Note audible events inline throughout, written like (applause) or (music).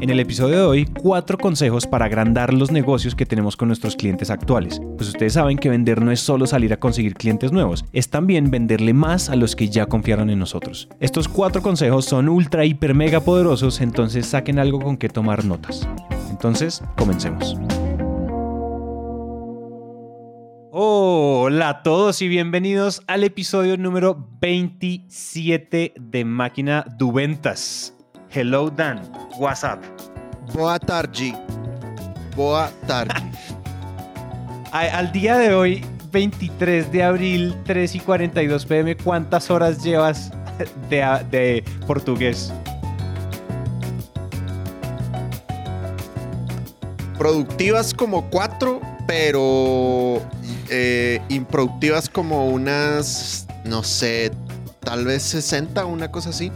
En el episodio de hoy, cuatro consejos para agrandar los negocios que tenemos con nuestros clientes actuales. Pues ustedes saben que vender no es solo salir a conseguir clientes nuevos, es también venderle más a los que ya confiaron en nosotros. Estos cuatro consejos son ultra, hiper, mega poderosos, entonces saquen algo con que tomar notas. Entonces, comencemos. Hola a todos y bienvenidos al episodio número 27 de Máquina Duventas. Hello Dan, what's up? Boa tarde. Boa tarde. (laughs) Al día de hoy, 23 de abril, 3 y 42 pm, ¿cuántas horas llevas de, de portugués? Productivas como cuatro, pero eh, improductivas como unas, no sé, tal vez 60, una cosa así.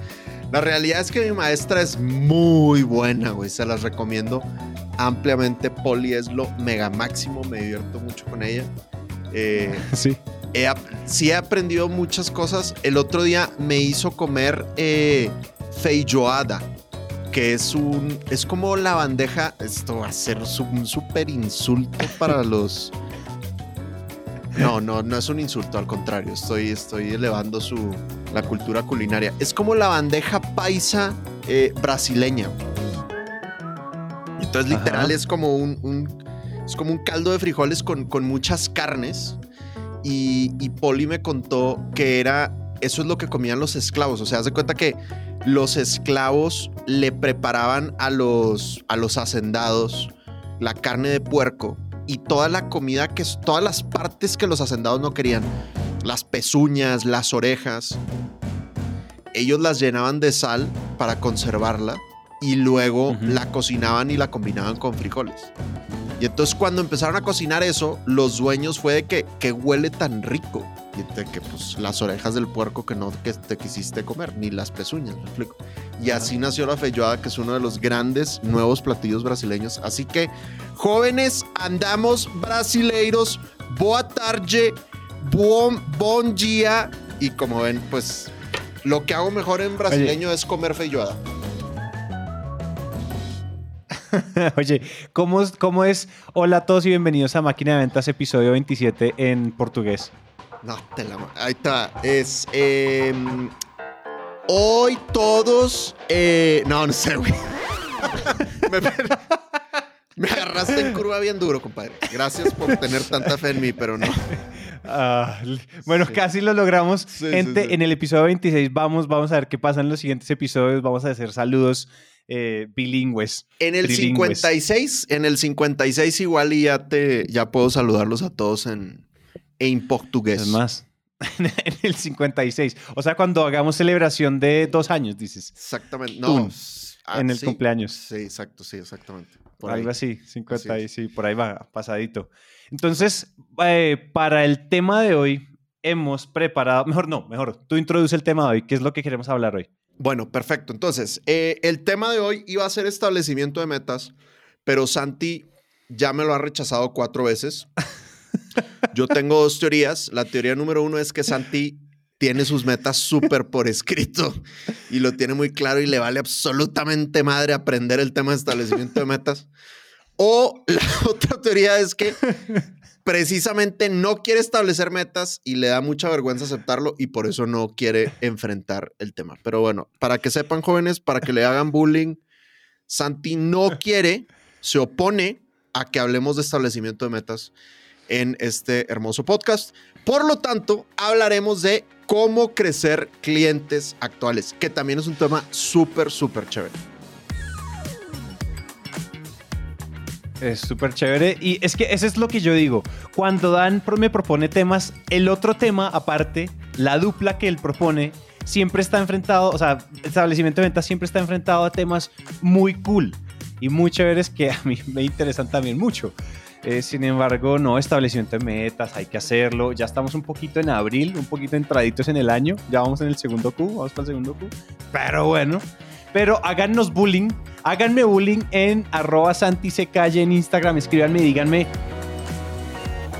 La realidad es que mi maestra es muy buena, güey. Se las recomiendo ampliamente. Poli es lo mega máximo. Me divierto mucho con ella. Eh, (laughs) sí. He, sí he aprendido muchas cosas. El otro día me hizo comer eh, feijoada, que es un es como la bandeja. Esto va a ser un súper insulto para (laughs) los no, no, no es un insulto, al contrario, estoy, estoy elevando su, la cultura culinaria. Es como la bandeja paisa eh, brasileña. Entonces, literal, es como un, es como un caldo de frijoles con, con muchas carnes. Y, y, Poli me contó que era, eso es lo que comían los esclavos. O sea, haz de cuenta que los esclavos le preparaban a los, a los hacendados la carne de puerco y toda la comida que todas las partes que los hacendados no querían, las pezuñas, las orejas, ellos las llenaban de sal para conservarla y luego la cocinaban y la combinaban con frijoles. Y entonces cuando empezaron a cocinar eso, los dueños fue de que, que huele tan rico que pues las orejas del puerco que no que te quisiste comer, ni las pezuñas, me explico. Y así nació la feijoada, que es uno de los grandes nuevos platillos brasileños. Así que, jóvenes, andamos brasileiros, boa tarde, bon, bon dia. Y como ven, pues lo que hago mejor en brasileño es comer feijoada. (laughs) Oye, ¿cómo, ¿cómo es? Hola a todos y bienvenidos a Máquina de Ventas, episodio 27 en portugués. No, te la. Ahí está. Es. Em, hoy todos. Eh, no, no sé, güey. (laughs) me, agarraste en curva bien duro, compadre. Gracias por tener tanta fe en mí, pero no. Ah, bueno, casi lo logramos. Gente, en el episodio 26 vamos, vamos a ver qué pasa en los siguientes episodios. Vamos a hacer saludos eh, bilingües. En el 56, en el 56 igual y ya te, ya puedo saludarlos a todos en, en portugués. Es más, (laughs) en el 56. O sea, cuando hagamos celebración de dos años, dices. Exactamente. No. Ah, en el cumpleaños. Sí, exacto, sí, exactamente. Algo así, 50 sí, por ahí va, pasadito. Entonces, eh, para el tema de hoy, hemos preparado, mejor no, mejor, tú introduce el tema de hoy, ¿qué es lo que queremos hablar hoy? Bueno, perfecto. Entonces, eh, el tema de hoy iba a ser establecimiento de metas, pero Santi ya me lo ha rechazado cuatro veces. Yo tengo dos teorías. La teoría número uno es que Santi tiene sus metas súper por escrito y lo tiene muy claro y le vale absolutamente madre aprender el tema de establecimiento de metas. O la (laughs) otra teoría es que precisamente no quiere establecer metas y le da mucha vergüenza aceptarlo y por eso no quiere enfrentar el tema. Pero bueno, para que sepan jóvenes, para que le hagan bullying, Santi no quiere, se opone a que hablemos de establecimiento de metas en este hermoso podcast. Por lo tanto, hablaremos de cómo crecer clientes actuales, que también es un tema súper, súper chévere. Es súper chévere. Y es que eso es lo que yo digo. Cuando Dan me propone temas, el otro tema aparte, la dupla que él propone, siempre está enfrentado, o sea, el establecimiento de ventas siempre está enfrentado a temas muy cool y muy chéveres que a mí (laughs) me interesan también mucho. Eh, sin embargo, no, establecimiento de metas, hay que hacerlo. Ya estamos un poquito en abril, un poquito entraditos en el año. Ya vamos en el segundo Q, vamos para el segundo Q. Pero bueno, pero háganos bullying, háganme bullying en arroba santisecalle en Instagram, escríbanme y díganme,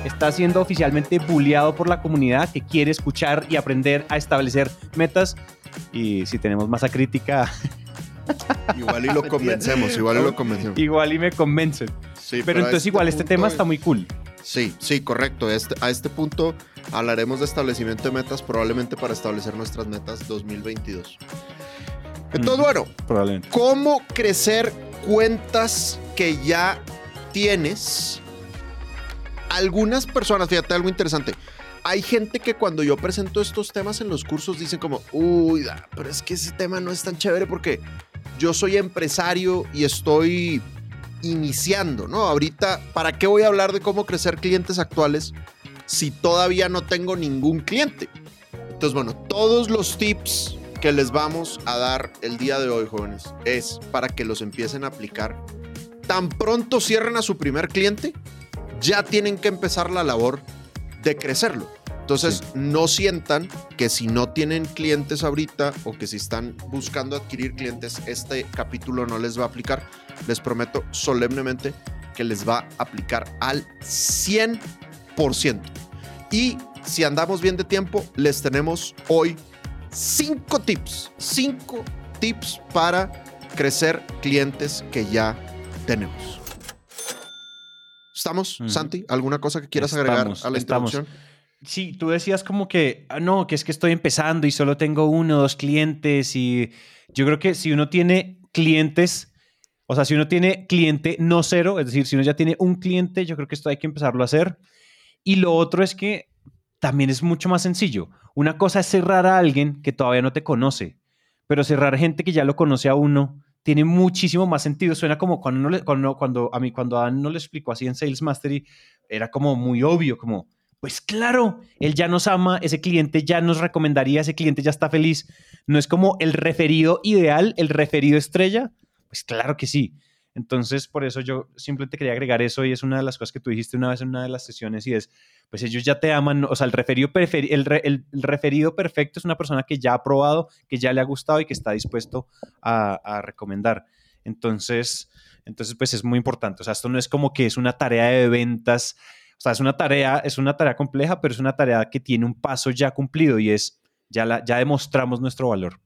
está siendo oficialmente bulleado por la comunidad que quiere escuchar y aprender a establecer metas. Y si tenemos masa crítica... (laughs) Igual y lo convencemos, igual y lo (laughs) convencemos. Igual y me convencen. Sí, pero, entonces este igual este tema está muy cool. Sí, sí, correcto. Este, a este punto hablaremos de establecimiento de metas probablemente para establecer nuestras metas 2022. Entonces, bueno, ¿cómo crecer cuentas que ya tienes? Algunas personas, fíjate algo interesante. Hay gente que cuando yo presento estos temas en los cursos dicen como, uy, pero es que ese tema no es tan chévere porque yo soy empresario y estoy iniciando, ¿no? Ahorita, ¿para qué voy a hablar de cómo crecer clientes actuales si todavía no tengo ningún cliente? Entonces, bueno, todos los tips que les vamos a dar el día de hoy, jóvenes, es para que los empiecen a aplicar. Tan pronto cierren a su primer cliente, ya tienen que empezar la labor de crecerlo. Entonces, no sientan que si no tienen clientes ahorita o que si están buscando adquirir clientes, este capítulo no les va a aplicar. Les prometo solemnemente que les va a aplicar al 100%. Y si andamos bien de tiempo, les tenemos hoy cinco tips. Cinco tips para crecer clientes que ya tenemos. ¿Estamos, Santi? ¿Alguna cosa que quieras agregar a la introducción? Sí, tú decías como que, ah, no, que es que estoy empezando y solo tengo uno o dos clientes y yo creo que si uno tiene clientes, o sea, si uno tiene cliente no cero, es decir, si uno ya tiene un cliente, yo creo que esto hay que empezarlo a hacer. Y lo otro es que también es mucho más sencillo. Una cosa es cerrar a alguien que todavía no te conoce, pero cerrar gente que ya lo conoce a uno tiene muchísimo más sentido. Suena como cuando, cuando, cuando a mí, cuando a no le explicó así en Sales Mastery, era como muy obvio, como pues claro, él ya nos ama, ese cliente ya nos recomendaría, ese cliente ya está feliz. No es como el referido ideal, el referido estrella. Pues claro que sí. Entonces, por eso yo simplemente quería agregar eso y es una de las cosas que tú dijiste una vez en una de las sesiones y es, pues ellos ya te aman, o sea, el referido, el, referido perfecto es una persona que ya ha probado, que ya le ha gustado y que está dispuesto a, a recomendar. Entonces, entonces, pues es muy importante. O sea, esto no es como que es una tarea de ventas o sea, es una tarea, es una tarea compleja, pero es una tarea que tiene un paso ya cumplido y es, ya, la, ya demostramos nuestro valor.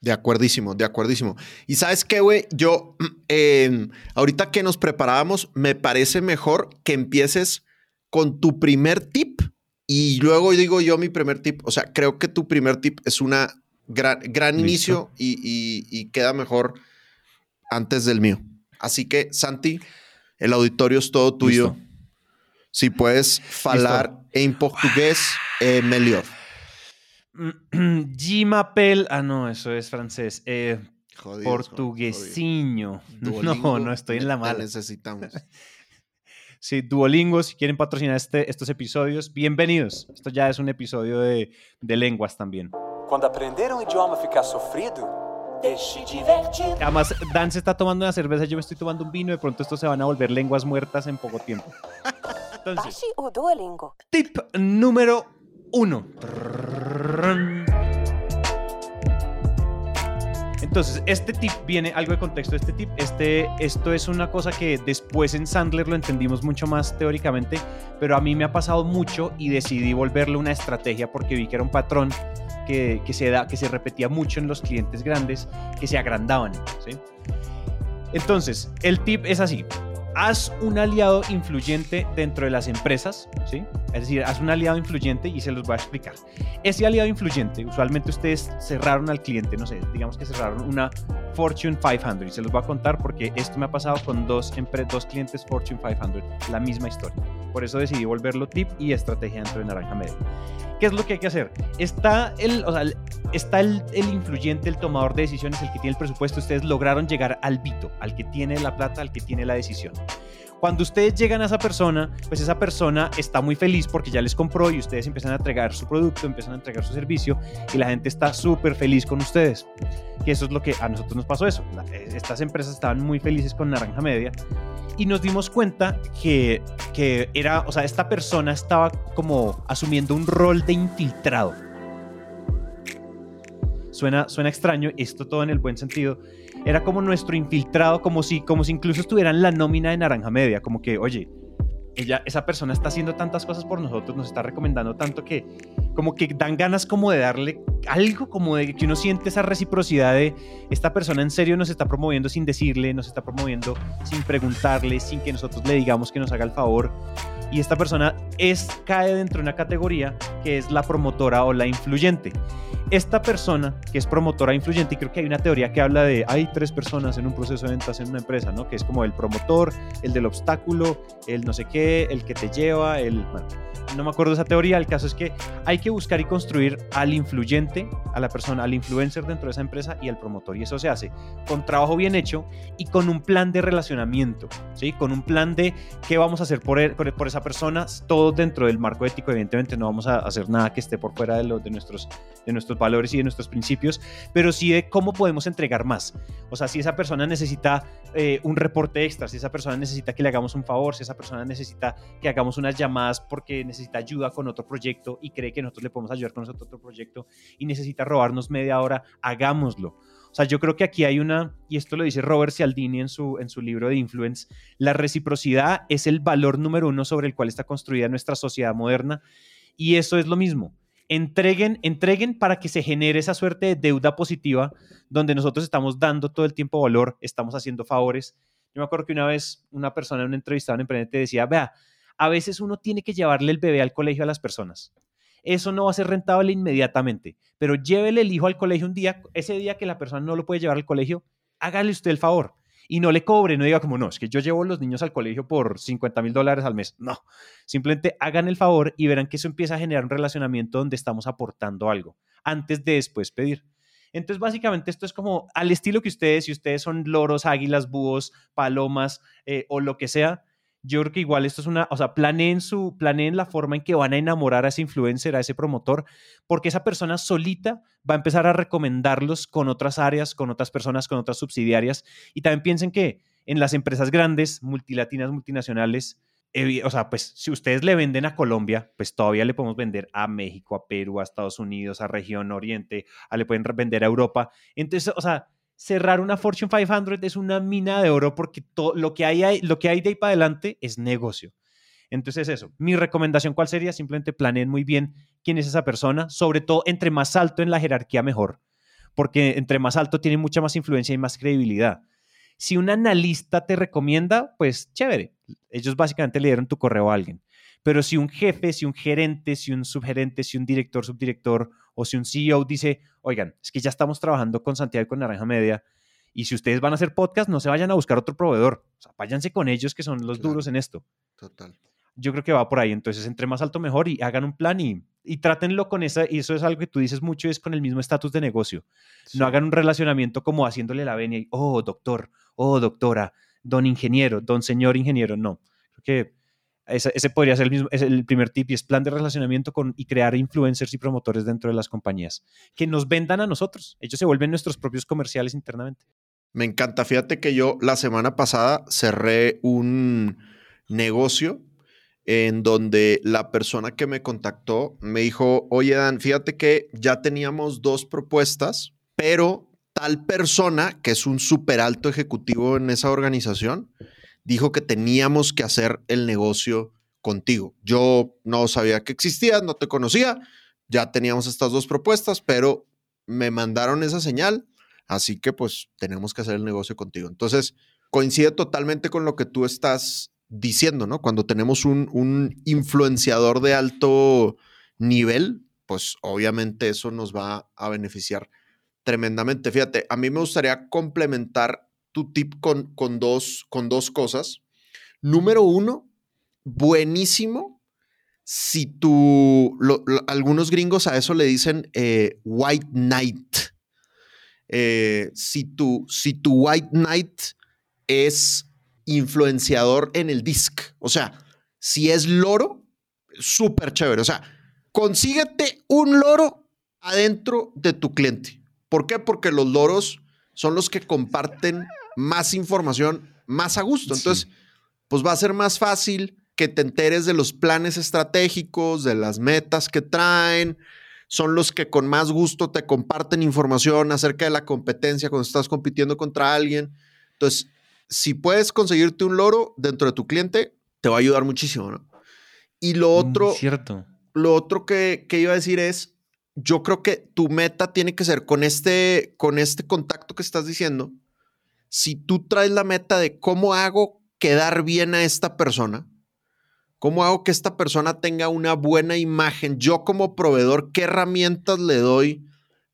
De acuerdísimo, de acuerdísimo. Y sabes qué, güey, yo, (clears throat) em, ahorita que nos preparábamos, me parece mejor que empieces con tu primer tip y luego digo yo mi primer tip. O sea, creo que tu primer tip es una gran, gran inicio y, queda mejor antes del mío. Así que, Santi, el auditorio es todo tuyo. Si puedes falar en portugués, eh, mejor. (clears throat) Gimapel. Ah, no, eso es francés. Eh, portuguesiño. No, no estoy en la mala. Necesitamos. (laughs) Sí, Duolingo, si quieren patrocinar este, estos episodios, bienvenidos. Esto ya es un episodio de, de lenguas también. Cuando aprender un idioma fica sofrido, Además, Dan se está tomando una cerveza, yo me estoy tomando un vino, de pronto esto se van a volver lenguas muertas en poco tiempo. (laughs) Entonces, tip número uno. Entonces, este tip viene algo de contexto de este tip. Este, esto es una cosa que después en Sandler lo entendimos mucho más teóricamente, pero a mí me ha pasado mucho y decidí volverle una estrategia porque vi que era un patrón que, que se, da, que se repetía mucho en los clientes grandes que se agrandaban. Entonces, el tip es así haz un aliado influyente dentro de las empresas, ¿sí? Es decir, haz un aliado influyente y se los voy a explicar. Ese aliado influyente, usualmente ustedes cerraron al cliente, no sé, digamos que cerraron una Fortune 500 y se los voy a contar porque esto me ha pasado con dos, dos clientes Fortune 500, la misma historia. Por eso decidí volverlo tip y estrategia dentro de Naranja Media. ¿Qué es lo que hay que hacer? Está el, o sea, está el, el, influyente, el tomador de decisiones, el que tiene el presupuesto. Ustedes lograron llegar al Vito, al que tiene la plata, al que tiene la decisión. Cuando ustedes llegan a esa persona, pues esa persona está muy feliz porque ya les compró y ustedes empiezan a entregar su producto, empiezan a entregar su servicio y la gente está súper feliz con ustedes. Que eso es lo que a nosotros nos pasó eso. Estas empresas estaban muy felices con Naranja Media y nos dimos cuenta que, que era, o sea, esta persona estaba como asumiendo un rol de infiltrado. Suena, suena extraño, esto todo en el buen sentido, era como nuestro infiltrado, como si, como si incluso estuviera en la nómina de Naranja Media, como que, oye, ella, esa persona está haciendo tantas cosas por nosotros, nos está recomendando tanto que como que dan ganas como de darle algo, como de que uno siente esa reciprocidad de esta persona en serio nos está promoviendo sin decirle, nos está promoviendo sin preguntarle, sin que nosotros le digamos que nos haga el favor. Y esta persona es, cae dentro de una categoría que es la promotora o la influyente esta persona que es promotora influyente, y creo que hay una teoría que habla de hay tres personas en un proceso de ventas en una empresa, ¿no? Que es como el promotor, el del obstáculo, el no sé qué, el que te lleva, el... Bueno, no me acuerdo esa teoría, el caso es que hay que buscar y construir al influyente, a la persona, al influencer dentro de esa empresa y al promotor. Y eso se hace con trabajo bien hecho y con un plan de relacionamiento, ¿sí? Con un plan de qué vamos a hacer por, él, por esa persona, todo dentro del marco ético. Evidentemente no vamos a hacer nada que esté por fuera de, lo, de, nuestros, de nuestros valores y de nuestros principios, pero sí de cómo podemos entregar más. O sea, si esa persona necesita eh, un reporte extra, si esa persona necesita que le hagamos un favor, si esa persona necesita que hagamos unas llamadas porque necesita ayuda con otro proyecto y cree que nosotros le podemos ayudar con nosotros otro proyecto y necesita robarnos media hora, hagámoslo. Sea, yo creo que aquí hay una, y esto lo dice Robert Cialdini en su, en su libro de Influence, la reciprocidad es el valor número uno sobre el cual está construida nuestra sociedad moderna. Y eso es lo mismo entreguen, entreguen para que se genere esa suerte de deuda positiva donde nosotros estamos dando todo el tiempo valor, estamos haciendo favores. Yo me acuerdo que una vez una persona en una entrevista en emprendedor decía, vea, a veces uno tiene que llevarle el bebé al colegio a las personas. Eso no va a ser rentable inmediatamente, pero llévele el hijo al colegio un día, ese día que la persona no lo puede llevar al colegio, hágale usted el favor y no le cobre, no diga como, no, es que yo llevo los niños al colegio por 50 mil dólares al mes. No, simplemente hagan el favor y verán que eso empieza a generar un relacionamiento donde estamos aportando algo antes de después pedir. Entonces, básicamente, esto es como al estilo que ustedes, si ustedes son loros, águilas, búhos, palomas eh, o lo que sea, yo creo que igual esto es una, o sea, planeen su, planeen la forma en que van a enamorar a ese influencer, a ese promotor, porque esa persona solita va a empezar a recomendarlos con otras áreas, con otras personas, con otras subsidiarias. Y también piensen que en las empresas grandes, multilatinas, multinacionales, o sea, pues si ustedes le venden a Colombia, pues todavía le podemos vender a México, a Perú, a Estados Unidos, a región Oriente, a le pueden vender a Europa. Entonces, o sea, cerrar una Fortune 500 es una mina de oro porque todo, lo, que hay, lo que hay de ahí para adelante es negocio. Entonces eso, mi recomendación cuál sería, simplemente planeen muy bien quién es esa persona, sobre todo entre más alto en la jerarquía mejor, porque entre más alto tiene mucha más influencia y más credibilidad. Si un analista te recomienda, pues chévere, ellos básicamente le dieron tu correo a alguien. Pero si un jefe, si un gerente, si un subgerente, si un director, subdirector o si un CEO dice, oigan, es que ya estamos trabajando con Santiago y con Naranja Media y si ustedes van a hacer podcast, no se vayan a buscar otro proveedor. O sea, váyanse con ellos que son los duros en esto. Total. Yo creo que va por ahí. Entonces, entre más alto, mejor y hagan un plan y, y trátenlo con esa. Y eso es algo que tú dices mucho, es con el mismo estatus de negocio. No hagan un relacionamiento como haciéndole la venia y, oh, doctor, oh, doctora, don ingeniero, don señor ingeniero. No. Creo que ese, podría ser el, mismo, es el primer tip y es plan de relacionamiento con, y crear influencers y promotores dentro de las compañías que nos vendan a nosotros. Ellos se vuelven nuestros propios comerciales internamente. Me encanta. Fíjate que yo la semana pasada cerré un negocio en donde la persona que me contactó me dijo, oye Dan, fíjate que ya teníamos dos propuestas, pero tal persona, que es un súper alto ejecutivo en esa organización, dijo que teníamos que hacer el negocio contigo. Yo no sabía que existías, no te conocía, ya teníamos estas dos propuestas, pero me mandaron esa señal, así que pues tenemos que hacer el negocio contigo. Entonces, coincide totalmente con lo que tú estás diciendo, ¿no? Cuando tenemos un, un influenciador de alto nivel, pues obviamente eso nos va a beneficiar tremendamente. Fíjate, a mí me gustaría complementar tu tip con, con, dos, con dos cosas. Número uno, buenísimo si tú, algunos gringos a eso le dicen eh, white knight. Eh, si, tu, si tu white knight es influenciador en el disc, o sea, si es loro, súper chévere. O sea, consíguete un loro adentro de tu cliente. ¿Por qué? Porque los loros son los que comparten más información más a gusto. Entonces, pues va a ser más fácil que te enteres de los planes estratégicos, de las metas que traen. Son los que con más gusto te comparten información acerca de la competencia cuando estás compitiendo contra alguien. Entonces, si puedes conseguirte un loro dentro de tu cliente, te va a ayudar muchísimo, ¿no? Y lo mm, otro, cierto. Lo otro que, que iba a decir es, yo creo que tu meta tiene que ser con este, con este contacto que estás diciendo. Si tú traes la meta de cómo hago quedar bien a esta persona, cómo hago que esta persona tenga una buena imagen, yo como proveedor, qué herramientas le doy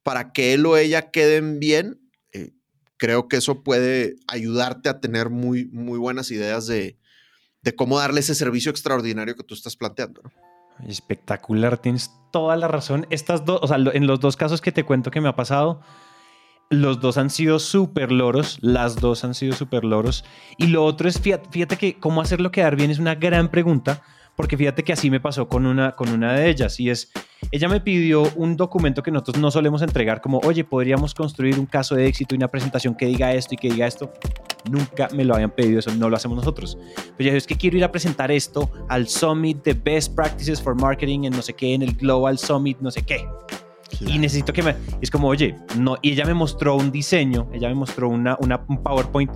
para que él o ella queden bien, eh, creo que eso puede ayudarte a tener muy, muy buenas ideas de, de cómo darle ese servicio extraordinario que tú estás planteando. Espectacular, tienes toda la razón. Estas dos, o sea, en los dos casos que te cuento que me ha pasado, los dos han sido súper loros, las dos han sido súper loros. Y lo otro es, fíjate, fíjate que cómo hacerlo quedar bien es una gran pregunta, porque fíjate que así me pasó con una, con una de ellas y es, ella me pidió un documento que nosotros no solemos entregar como, oye, podríamos construir un caso de éxito y una presentación que diga esto y que diga esto. Nunca me lo habían pedido, eso no lo hacemos nosotros. Pero ya es que quiero ir a presentar esto al Summit de Best Practices for Marketing en no sé qué, en el Global Summit, no sé qué. Y necesito que me... Es como, oye, no, y ella me mostró un diseño, ella me mostró una, una un PowerPoint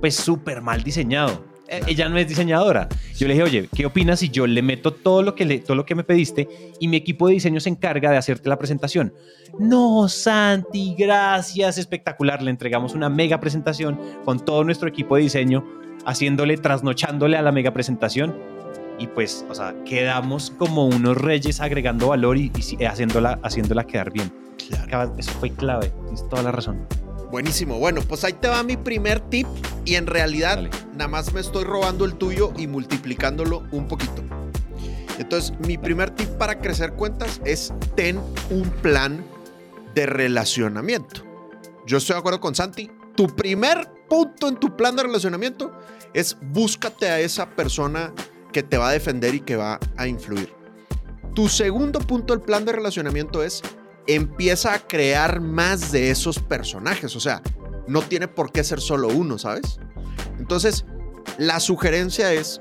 pues súper mal diseñado ella no es diseñadora. Yo le dije, oye, ¿qué opinas si yo le meto todo lo que le, todo lo que me pediste y mi equipo de diseño se encarga de hacerte la presentación? No, Santi, gracias, espectacular. Le entregamos una mega presentación con todo nuestro equipo de diseño, haciéndole, trasnochándole a la mega presentación. Y pues, o sea, quedamos como unos reyes agregando valor y, haciéndola, haciéndola quedar bien. Eso fue clave, tienes toda la razón. Buenísimo. Bueno, pues ahí te va mi primer tip y en realidad nada más me estoy robando el tuyo y multiplicándolo un poquito. Entonces, mi primer tip para crecer cuentas es ten un plan de relacionamiento. Yo estoy de acuerdo con Santi. Tu primer punto en tu plan de relacionamiento es búscate a esa persona que te va a defender y que va a influir. Tu segundo punto del plan de relacionamiento es empieza a crear más de esos personajes. O sea, no tiene por qué ser solo uno, ¿sabes? Entonces, la sugerencia es,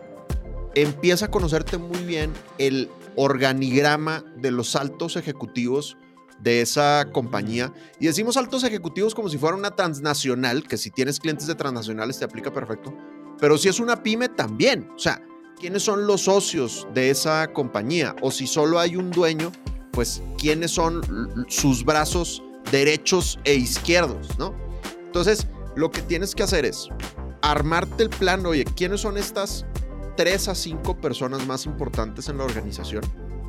empieza a conocerte muy bien el organigrama de los altos ejecutivos de esa compañía. Y decimos altos ejecutivos como si fuera una transnacional, que si tienes clientes de transnacionales te aplica perfecto. Pero si es una pyme también. O sea, ¿quiénes son los socios de esa compañía? O si solo hay un dueño, pues quiénes son sus brazos derechos e izquierdos, ¿no? Entonces, lo que tienes que hacer es armarte el plan, oye, ¿quiénes son estas tres a cinco personas más importantes en la organización?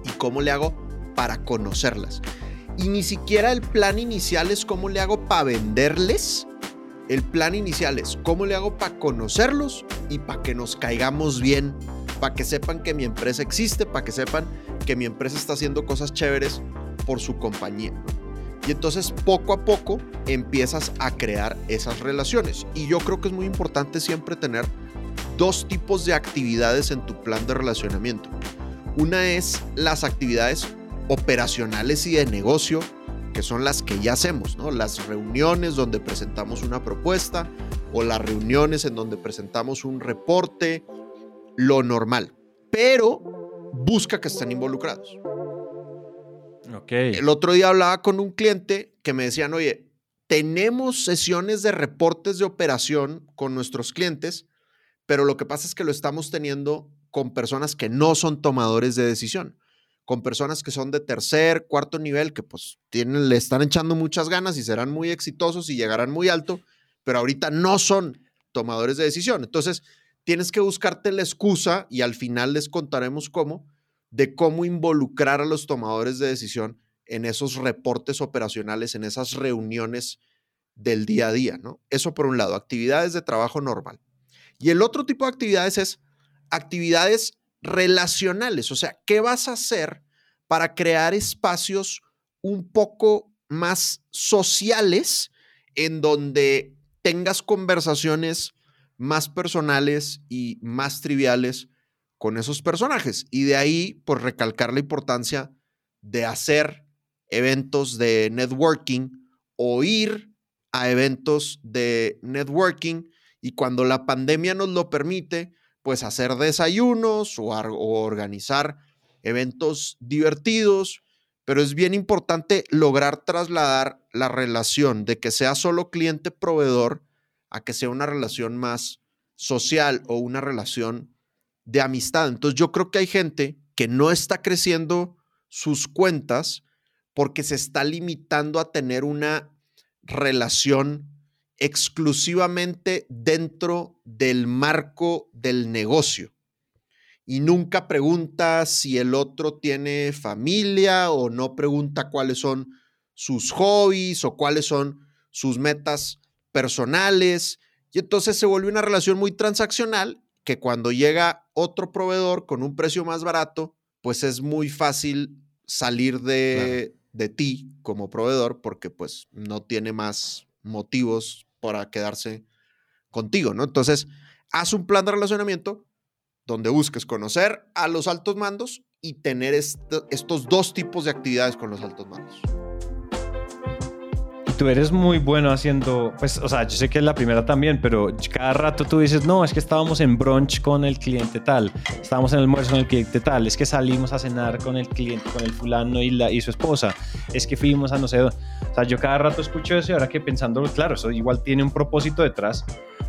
¿Y cómo le hago para conocerlas? Y ni siquiera el plan inicial es cómo le hago para venderles. El plan inicial es cómo le hago para conocerlos y para que nos caigamos bien, para que sepan que mi empresa existe, para que sepan que mi empresa está haciendo cosas chéveres por su compañía. Y entonces poco a poco empiezas a crear esas relaciones. Y yo creo que es muy importante siempre tener dos tipos de actividades en tu plan de relacionamiento. Una es las actividades operacionales y de negocio, que son las que ya hacemos, ¿no? Las reuniones donde presentamos una propuesta o las reuniones en donde presentamos un reporte, lo normal. Pero busca que estén involucrados. Okay. El otro día hablaba con un cliente que me decían, oye, tenemos sesiones de reportes de operación con nuestros clientes, pero lo que pasa es que lo estamos teniendo con personas que no son tomadores de decisión, con personas que son de tercer, cuarto nivel, que pues tienen, le están echando muchas ganas y serán muy exitosos y llegarán muy alto, pero ahorita no son tomadores de decisión. Entonces, tienes que buscarte la excusa y al final les contaremos cómo, de cómo involucrar a los tomadores de decisión en esos reportes operacionales, en esas reuniones del día a día, ¿no? Eso por un lado, actividades de trabajo normal. Y el otro tipo de actividades es actividades relacionales. O sea, ¿qué vas a hacer para crear espacios un poco más sociales en donde tengas conversaciones más personales y más triviales con esos personajes. Y de ahí, pues recalcar la importancia de hacer eventos de networking o ir a eventos de networking y cuando la pandemia nos lo permite, pues hacer desayunos o, o organizar eventos divertidos, pero es bien importante lograr trasladar la relación de que sea solo cliente-proveedor a que sea una relación más social o una relación de amistad. Entonces yo creo que hay gente que no está creciendo sus cuentas porque se está limitando a tener una relación exclusivamente dentro del marco del negocio y nunca pregunta si el otro tiene familia o no pregunta cuáles son sus hobbies o cuáles son sus metas personales. Y entonces se vuelve una relación muy transaccional que cuando llega otro proveedor con un precio más barato, pues es muy fácil salir de, de ti como proveedor porque pues no tiene más motivos para quedarse contigo, ¿no? Entonces, haz un plan de relacionamiento donde busques conocer a los altos mandos y tener estos dos tipos de actividades con los altos mandos. Tú eres muy bueno haciendo, pues, o sea, yo sé que es la primera también, pero cada rato tú dices, no, es que estábamos en brunch con el cliente tal, estábamos en el almuerzo con el cliente tal, es que salimos a cenar con el cliente, con el fulano y, la, y su esposa, es que fuimos a no sé dónde. O sea, yo cada rato escucho eso y ahora que pensando, claro, eso igual tiene un propósito detrás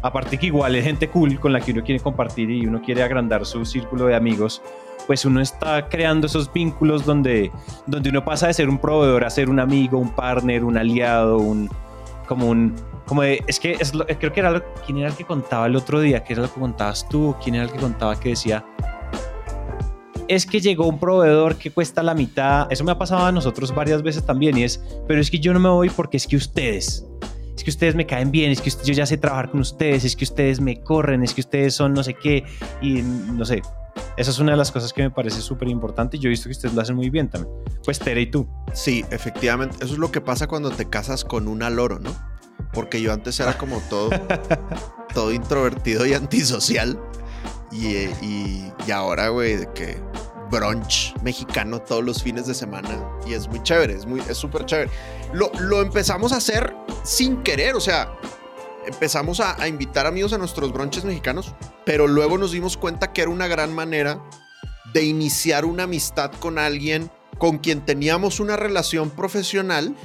aparte que igual es gente cool con la que uno quiere compartir y uno quiere agrandar su círculo de amigos, pues uno está creando esos vínculos donde, donde uno pasa de ser un proveedor a ser un amigo, un partner, un aliado, un como un como es que es creo que era lo, quién era el que contaba el otro día, que era lo que contabas tú, quién era el que contaba que decía es que llegó un proveedor que cuesta la mitad. Eso me ha pasado a nosotros varias veces también y es, pero es que yo no me voy porque es que ustedes es que ustedes me caen bien, es que yo ya sé trabajar con ustedes, es que ustedes me corren, es que ustedes son no sé qué, y no sé. Esa es una de las cosas que me parece súper importante y yo he visto que ustedes lo hacen muy bien también. Pues Tere y tú. Sí, efectivamente. Eso es lo que pasa cuando te casas con una loro, ¿no? Porque yo antes era como todo, (laughs) todo introvertido y antisocial. Y, y, y ahora, güey, de que brunch mexicano todos los fines de semana y es muy chévere, es muy es súper chévere. Lo, lo, empezamos a hacer sin querer, o sea, empezamos a, a, invitar amigos a nuestros brunches mexicanos, pero luego nos dimos cuenta que era una gran manera de iniciar una amistad con alguien con quien teníamos una relación profesional,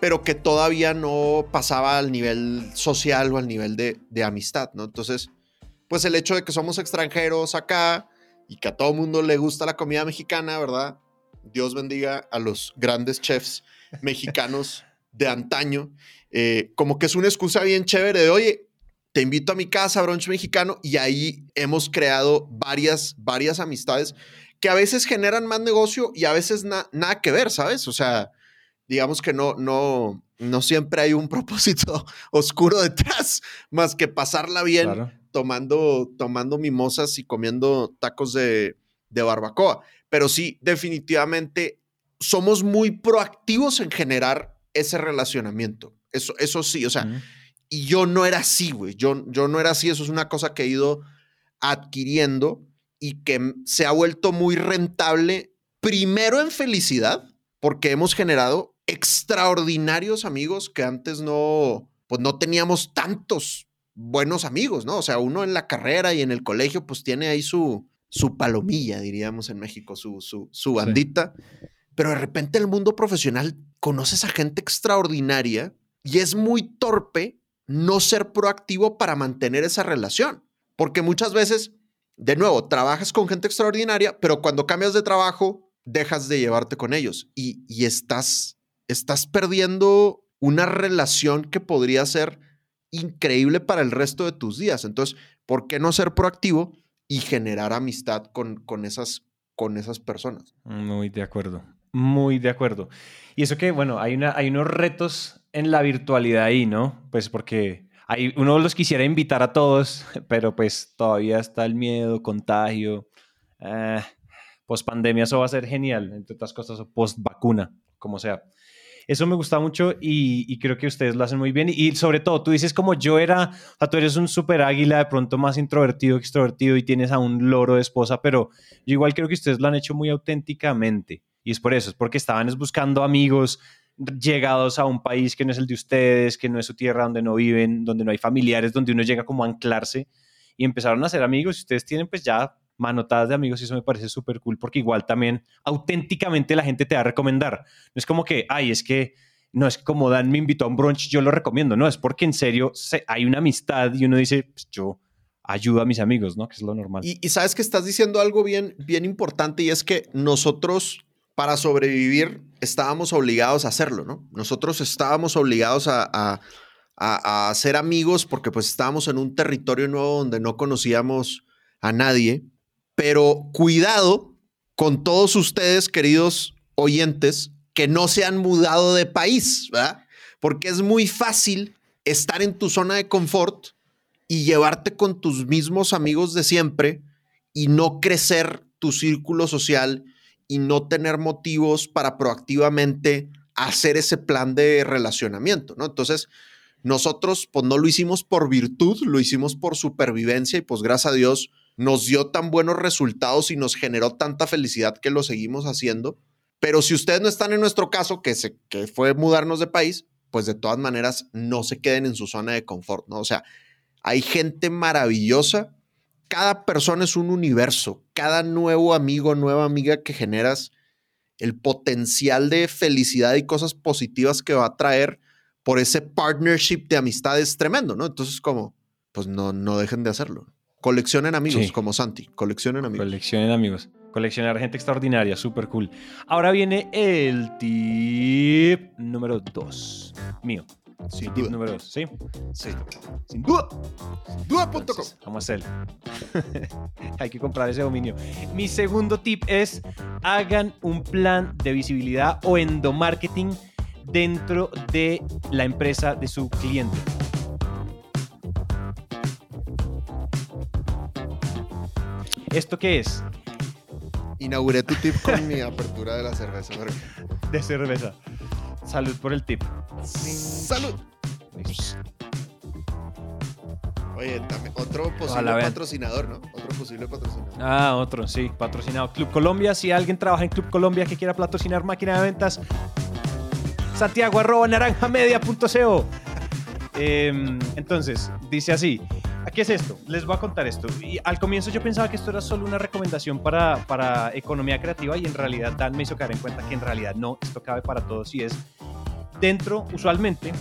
pero que todavía no pasaba al nivel social o al nivel de, de amistad, ¿no? Entonces, pues el hecho de que somos extranjeros acá, y que a todo mundo le gusta la comida mexicana, ¿verdad? Dios bendiga a los grandes chefs mexicanos de antaño. Eh, como que es una excusa bien chévere de, oye, te invito a mi casa, brunch mexicano, y ahí hemos creado varias, varias amistades que a veces generan más negocio y a veces nada que ver, ¿sabes? O sea, digamos que no, no, no siempre hay un propósito (laughs) oscuro detrás, más que pasarla bien tomando, tomando mimosas y comiendo tacos de, barbacoa. Pero sí, definitivamente somos muy proactivos en generar ese relacionamiento. Eso, eso sí, o sea, y yo no era así, güey. Yo, yo no era así. Eso es una cosa que he ido adquiriendo y que se ha vuelto muy rentable, primero en felicidad, porque hemos generado extraordinarios amigos que antes no, pues no teníamos tantos buenos amigos, ¿no? O sea, uno en la carrera y en el colegio, pues tiene ahí su, su palomilla, diríamos en México, su, su, su bandita. Pero de repente el mundo profesional conoces a gente extraordinaria y es muy torpe no ser proactivo para mantener esa relación. Porque muchas veces, de nuevo, trabajas con gente extraordinaria, pero cuando cambias de trabajo, dejas de llevarte con ellos y, y estás, estás perdiendo una relación que podría ser increíble para el resto de tus días. Entonces, ¿por qué no ser proactivo y generar amistad con, con, esas, con esas personas? Muy de acuerdo, muy de acuerdo. Y eso que, bueno, hay, una, hay unos retos en la virtualidad ahí, ¿no? Pues porque hay, uno los quisiera invitar a todos, (laughs) pero pues todavía está el miedo, contagio. eh, post pandemia eso va a ser genial, entre otras cosas, o post vacuna, como sea. Eso me gusta mucho y, creo que ustedes lo hacen muy bien. Y, sobre todo, tú dices como yo era, o sea, tú eres un súper águila, de pronto más introvertido extrovertido y tienes a un loro de esposa, pero yo igual creo que ustedes lo han hecho muy auténticamente. Y es por eso, es porque estaban buscando amigos llegados a un país que no es el de ustedes, que no es su tierra, donde no viven, donde no hay familiares, donde uno llega como a anclarse y empezaron a ser amigos y ustedes tienen pues ya manotadas de amigos y eso me parece súper cool porque igual también auténticamente la gente te va a recomendar. No es como que, ay, es que no es como Dan me invitó a un brunch, yo lo recomiendo, no, es porque en serio hay una amistad y uno dice, pues yo ayudo a mis amigos, ¿no? Que es lo normal. Y, sabes que estás diciendo algo bien, bien importante y es que nosotros para sobrevivir estábamos obligados a hacerlo, ¿no? Nosotros estábamos obligados a, a ser amigos porque pues estábamos en un territorio nuevo donde no conocíamos a nadie pero cuidado con todos ustedes, queridos oyentes, que no se han mudado de país, ¿verdad? Porque es muy fácil estar en tu zona de confort y llevarte con tus mismos amigos de siempre y no crecer tu círculo social y no tener motivos para proactivamente hacer ese plan de relacionamiento, ¿no? Entonces, nosotros pues no lo hicimos por virtud, lo hicimos por supervivencia y pues gracias a Dios nos dio tan buenos resultados y nos generó tanta felicidad que lo seguimos haciendo. Pero si ustedes no están en nuestro caso, que, se, que fue mudarnos de país, pues de todas maneras no se queden en su zona de confort, ¿no? O sea, hay gente maravillosa. Cada persona es un universo. Cada nuevo amigo, nueva amiga que generas, el potencial de felicidad y cosas positivas que va a traer por ese partnership de amistad es tremendo, ¿no? Entonces, como, pues no, no dejen de hacerlo. Coleccionen amigos, como Santi. Coleccionen amigos. Coleccionen amigos. Coleccionar gente extraordinaria, súper cool. Ahora viene el tip número dos. Mío. Sin tip duda. número dos, ¿sí? Sí. Sin duda. Duda.com. Entonces, Vamos a hacer. (laughs) Hay que comprar ese dominio. Mi segundo tip es hagan un plan de visibilidad o endomarketing dentro de la empresa de su cliente. ¿Esto qué es? Inauguré tu tip con mi apertura de la cerveza. De cerveza. Salud por el tip. Salud. Oye, también otro posible Ojalá patrocinador, ¿no? Otro posible patrocinador. Ah, otro, sí, patrocinado. Club Colombia, si alguien trabaja en Club Colombia que quiera patrocinar máquina de ventas, Santiago arroba naranjamedia.co. Eh, entonces, dice así. ¿Qué es esto? Les voy a contar esto. Y al comienzo yo pensaba que esto era solo una recomendación para, para economía creativa y en realidad Dan me hizo caer en cuenta que en realidad no, esto cabe para todos y es dentro, usualmente,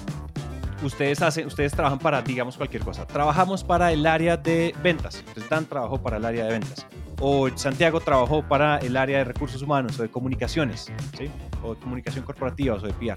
ustedes hacen, ustedes trabajan para, digamos, cualquier cosa. Trabajamos para el área de ventas. Entonces Dan trabajó para el área de ventas. O Santiago trabajó para el área de recursos humanos o de comunicaciones, ¿sí? O de comunicación corporativa o de PR.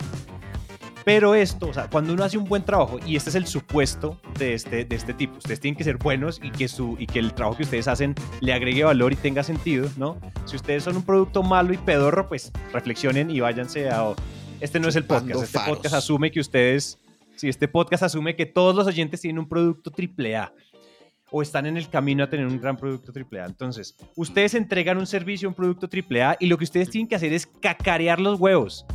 Pero esto, o sea, cuando uno hace un buen trabajo, y este es el supuesto de este, de este tipo, ustedes tienen que ser buenos y que, su, y que el trabajo que ustedes hacen le agregue valor y tenga sentido, ¿no? Si ustedes son un producto malo y pedorro, pues reflexionen y váyanse a... Este no es el podcast, este faros. podcast asume que ustedes... Sí, este podcast asume que todos los oyentes tienen un producto triple A o están en el camino a tener un gran producto AAA. Entonces, ustedes entregan un servicio, un producto AAA y lo que ustedes tienen que hacer es cacarear los huevos.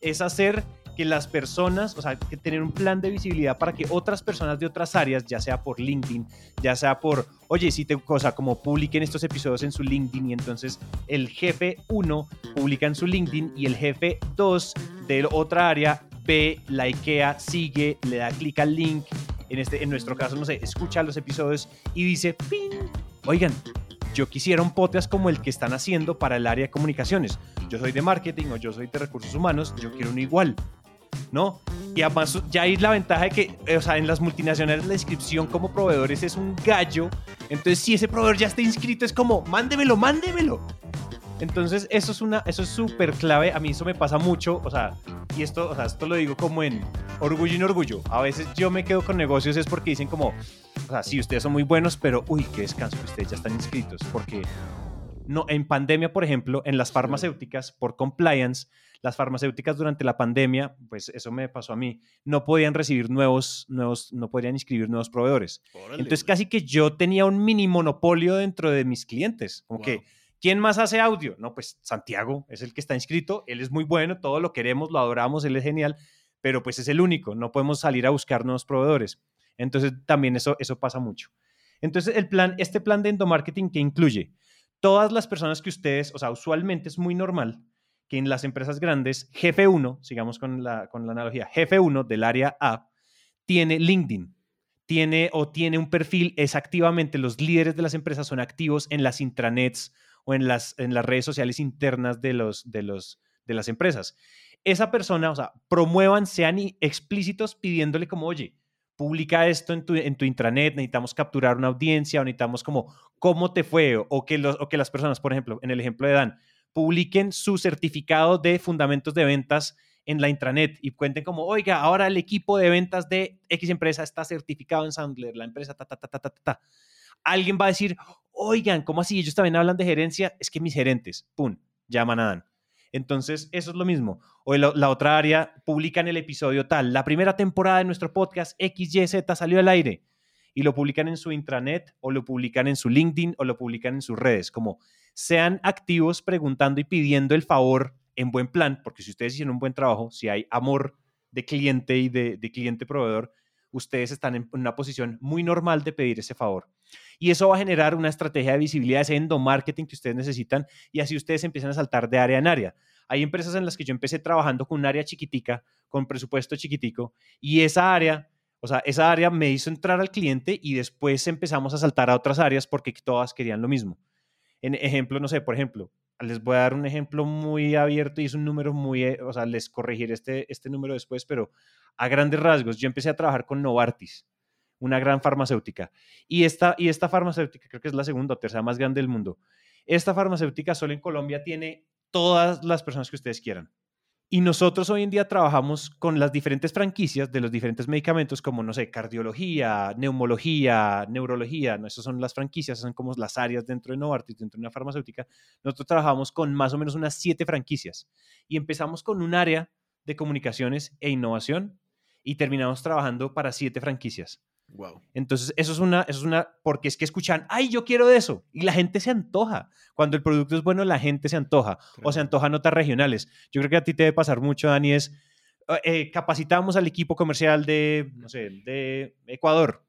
Es hacer que las personas, o sea, que tener un plan de visibilidad para que otras personas de otras áreas, ya sea por LinkedIn, ya sea por, oye, si te, cosa como publiquen estos episodios en su LinkedIn y entonces el jefe 1 publica en su LinkedIn y el jefe 2 de otra área ve, likea, sigue, le da clic al link, en, este, en nuestro caso, no sé, escucha los episodios y dice, ¡pin! Oigan, yo quisiera un podcast como el que están haciendo para el área de comunicaciones. Yo soy de marketing o yo soy de recursos humanos, yo quiero uno igual. ¿No? Y además ya hay la ventaja de que, o sea, en las multinacionales la inscripción como proveedores es un gallo. Entonces, si ese proveedor ya está inscrito, es como, mándemelo, mándemelo. Entonces, eso es una, eso es súper clave. A mí eso me pasa mucho, o sea, y esto, o sea, esto lo digo como en orgullo y no orgullo. A veces yo me quedo con negocios es porque dicen como, o sea, sí, ustedes son muy buenos, pero uy, qué descanso ustedes ya están inscritos. Porque no, en pandemia, por ejemplo, en las farmacéuticas, por compliance, las farmacéuticas durante la pandemia, pues eso me pasó a mí, no podían recibir nuevos, nuevos no podían inscribir nuevos proveedores. Entonces casi que yo tenía un mini monopolio dentro de mis clientes, como Wow. que ¿Quién más hace audio? No, pues Santiago es el que está inscrito, él es muy bueno, todo lo queremos, lo adoramos, él es genial, pero pues es el único, no podemos salir a buscar nuevos proveedores. Entonces también eso, eso pasa mucho. Entonces el plan, este plan de endomarketing que incluye todas las personas que ustedes, o sea, usualmente es muy normal que en las empresas grandes, jefe 1, sigamos con la, con la analogía, jefe 1 del área A, tiene LinkedIn, tiene o tiene un perfil, es activamente, los líderes de las empresas son activos en las intranets o en las, en las redes sociales internas de, los, de, los, de las empresas. Esa persona, o sea, promuevan, sean explícitos pidiéndole como, oye, publica esto en tu, en tu intranet, necesitamos capturar una audiencia o necesitamos como cómo te fue o que, los, o que las personas, por ejemplo, en el ejemplo de Dan, publiquen su certificado de fundamentos de ventas en la intranet y cuenten como, oiga, ahora el equipo de ventas de X empresa está certificado en Sandler, la empresa ta, ta, ta, ta, ta, ta. Alguien va a decir, oigan, ¿cómo así? Ellos también hablan de gerencia, es que mis gerentes, pum, llaman a Dan. Entonces, eso es lo mismo. O la, otra área publican el episodio tal, la primera temporada de nuestro podcast XYZ salió al aire y lo publican en su intranet o lo publican en su LinkedIn o lo publican en sus redes. Como sean activos preguntando y pidiendo el favor en buen plan, porque si ustedes hicieron un buen trabajo, si hay amor de cliente y de, de cliente proveedor, ustedes están en una posición muy normal de pedir ese favor. Y eso va a generar una estrategia de visibilidad, ese endomarketing que ustedes necesitan y así ustedes empiezan a saltar de área en área. Hay empresas en las que yo empecé trabajando con un área chiquitica, con presupuesto chiquitico, y esa área, o sea, esa área me hizo entrar al cliente y después empezamos a saltar a otras áreas porque todas querían lo mismo. En ejemplo, no sé, por ejemplo, les voy a dar un ejemplo muy abierto y es un número muy, eh, o sea, les corregiré este, este número después, pero a grandes rasgos, yo empecé a trabajar con Novartis una gran farmacéutica. Y esta, y esta farmacéutica, creo que es la segunda o tercera más grande del mundo, esta farmacéutica solo en Colombia tiene todas las personas que ustedes quieran. Y nosotros hoy en día trabajamos con las diferentes franquicias de los diferentes medicamentos, como, no sé, cardiología, neumología, neurología, ¿no? esas son las franquicias, son como las áreas dentro de Novartis, dentro de una farmacéutica. Nosotros trabajamos con más o menos unas siete franquicias y empezamos con un área de comunicaciones e innovación y terminamos trabajando para siete franquicias. Wow. Entonces, eso es una, eso es una, porque es que escuchan, ay, yo quiero de eso. Y la gente se antoja. Cuando el producto es bueno, la gente se antoja. O se antoja notas regionales. Yo creo que a ti te debe pasar mucho, Dani, es, eh, eh, capacitamos al equipo comercial de, no sé, de Ecuador.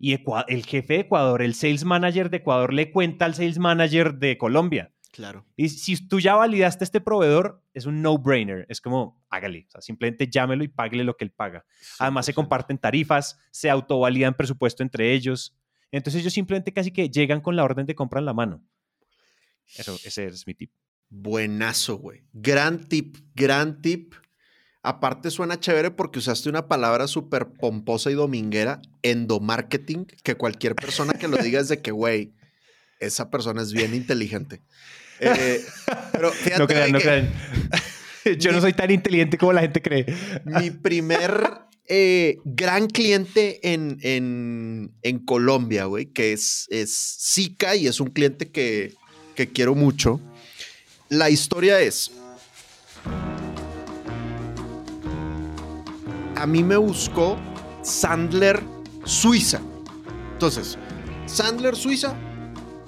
Y el jefe de Ecuador, el sales manager de Ecuador, le cuenta al sales manager de Colombia. Claro. Y si tú ya validaste este proveedor, es un no-brainer. Es como, hágale. O sea, simplemente llámelo y páguele lo que él paga. Además, se comparten tarifas, se autovalidan presupuesto entre ellos. Entonces, ellos simplemente casi que llegan con la orden de compra en la mano. Eso, ese es mi tip. Buenazo, güey. Gran tip, gran tip. Aparte suena chévere porque usaste una palabra súper pomposa y dominguera, endomarketing, que cualquier persona que lo diga es de que, güey, esa persona es bien inteligente. (laughs) Eh, pero fíjate no crean, no crean. (laughs) Yo no soy tan inteligente como la gente cree. Mi primer eh, gran cliente en, en, Colombia, güey, que es, es Zika y es un cliente que, que quiero mucho. La historia es, a mí me buscó Sandler Suiza. Entonces, Sandler Suiza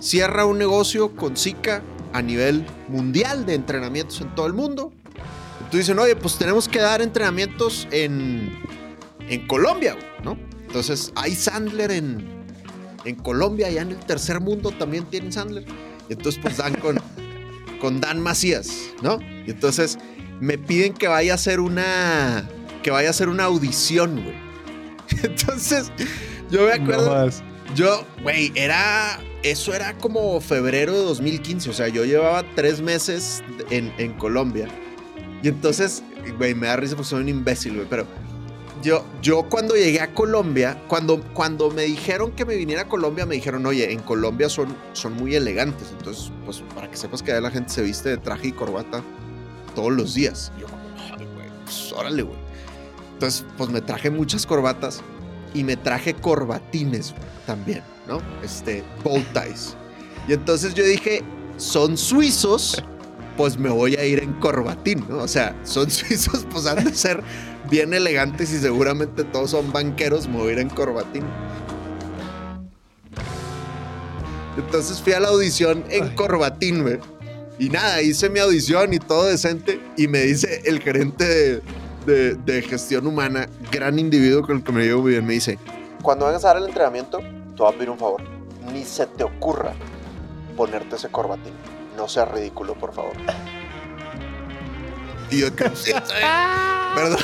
cierra un negocio con Zika a nivel mundial de entrenamientos en todo el mundo. Entonces dicen, oye, pues tenemos que dar entrenamientos en, en Colombia, ¿no? Entonces hay Sandler en, en Colombia, allá en el tercer mundo también tienen Sandler. Entonces pues dan con, (laughs) con Dan Macías, ¿no? Y entonces me piden que vaya a hacer una, que vaya a hacer una audición, güey. (laughs) Entonces yo me acuerdo, yo, güey, era eso era como febrero de 2015, o sea, yo llevaba tres meses en, Colombia. Y entonces, güey, me da risa porque soy un imbécil, güey, pero yo, yo cuando llegué a Colombia, cuando, cuando me dijeron que me viniera a Colombia, me dijeron, oye, en Colombia son, son muy elegantes, entonces, pues para que sepas que la gente se viste de traje y corbata todos los días. Y yo, güey, pues órale, güey. Entonces, pues me traje muchas corbatas y me traje corbatines también. ¿no? Este, bow ties. Y entonces yo dije, son suizos, pues me voy a ir en corbatín, ¿no? O sea, son suizos, pues han de ser bien elegantes y seguramente todos son banqueros, me voy a ir en corbatín. Entonces fui a la audición en corbatín, güey. Y nada, hice mi audición y todo decente. Y me dice el gerente de, de, gestión humana, gran individuo con el que me llevo muy bien, me dice, cuando vengas a dar el entrenamiento, te voy a pedir un favor. Ni se te ocurra ponerte ese corbatín. No seas ridículo, por favor. Yo, (laughs) Perdón.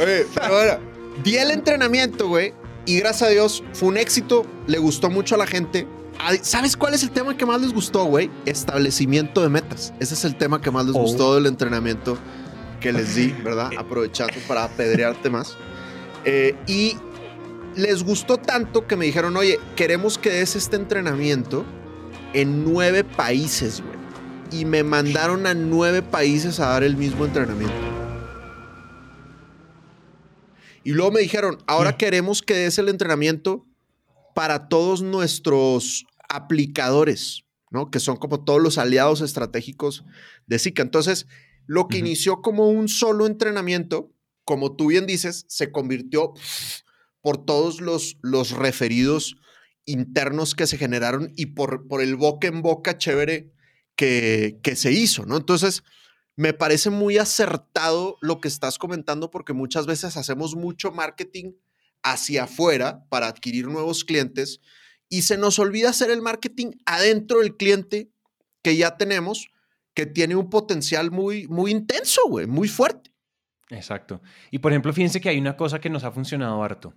Oye, pero bueno, di el entrenamiento, güey. Y gracias a Dios fue un éxito. Le gustó mucho a la gente. ¿Sabes cuál es el tema que más les gustó, güey? Establecimiento de metas. Ese es el tema que más les gustó oh. del entrenamiento que les di, (laughs) ¿verdad? Aprovechando para apedrearte más. Eh, y les gustó tanto que me dijeron, oye, queremos que des este entrenamiento en nueve países, güey. Y me mandaron a nueve países a dar el mismo entrenamiento. Y luego me dijeron, ahora queremos que des el entrenamiento para todos nuestros aplicadores, ¿no? Que son como todos los aliados estratégicos de Zika. Entonces, lo que inició como un solo entrenamiento, como tú bien dices, se convirtió por todos los, los referidos internos que se generaron y por, por el boca en boca chévere que, que se hizo, ¿no? Entonces, me parece muy acertado lo que estás comentando porque muchas veces hacemos mucho marketing hacia afuera para adquirir nuevos clientes y se nos olvida hacer el marketing adentro del cliente que ya tenemos, que tiene un potencial muy, muy intenso, güey, muy fuerte. Exacto. Y por ejemplo, fíjense que hay una cosa que nos ha funcionado harto.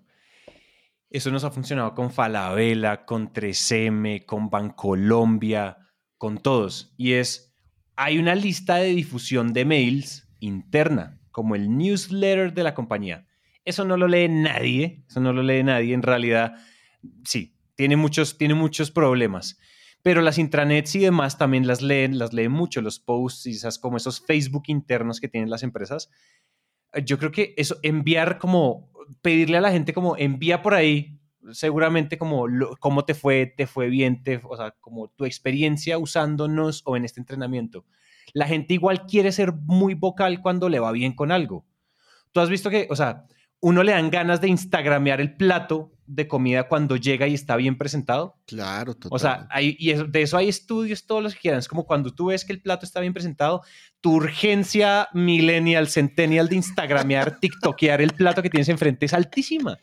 Eso nos ha funcionado con Falabella, con 3M, con Bancolombia, con todos. Y es hay una lista de difusión de mails interna, como el newsletter de la compañía. Eso no lo lee nadie, eso no lo lee nadie. En realidad, sí, tiene muchos, tiene muchos problemas. Pero las intranets y demás también las leen, las leen mucho, los posts y esas como esos Facebook internos que tienen las empresas. Yo creo que eso, enviar como, pedirle a la gente como envía por ahí seguramente como cómo te fue, te fue bien, te, o sea, como tu experiencia usándonos o en este entrenamiento. La gente igual quiere ser muy vocal cuando le va bien con algo. Tú has visto que, o sea, uno le dan ganas de instagramear el plato de comida cuando llega y está bien presentado. Claro, total. O sea, hay, y de eso hay estudios todos los que quieran. Es como cuando tú ves que el plato está bien presentado, tu urgencia millennial, centennial de instagramear, (laughs) tiktokear el plato que tienes enfrente es altísima.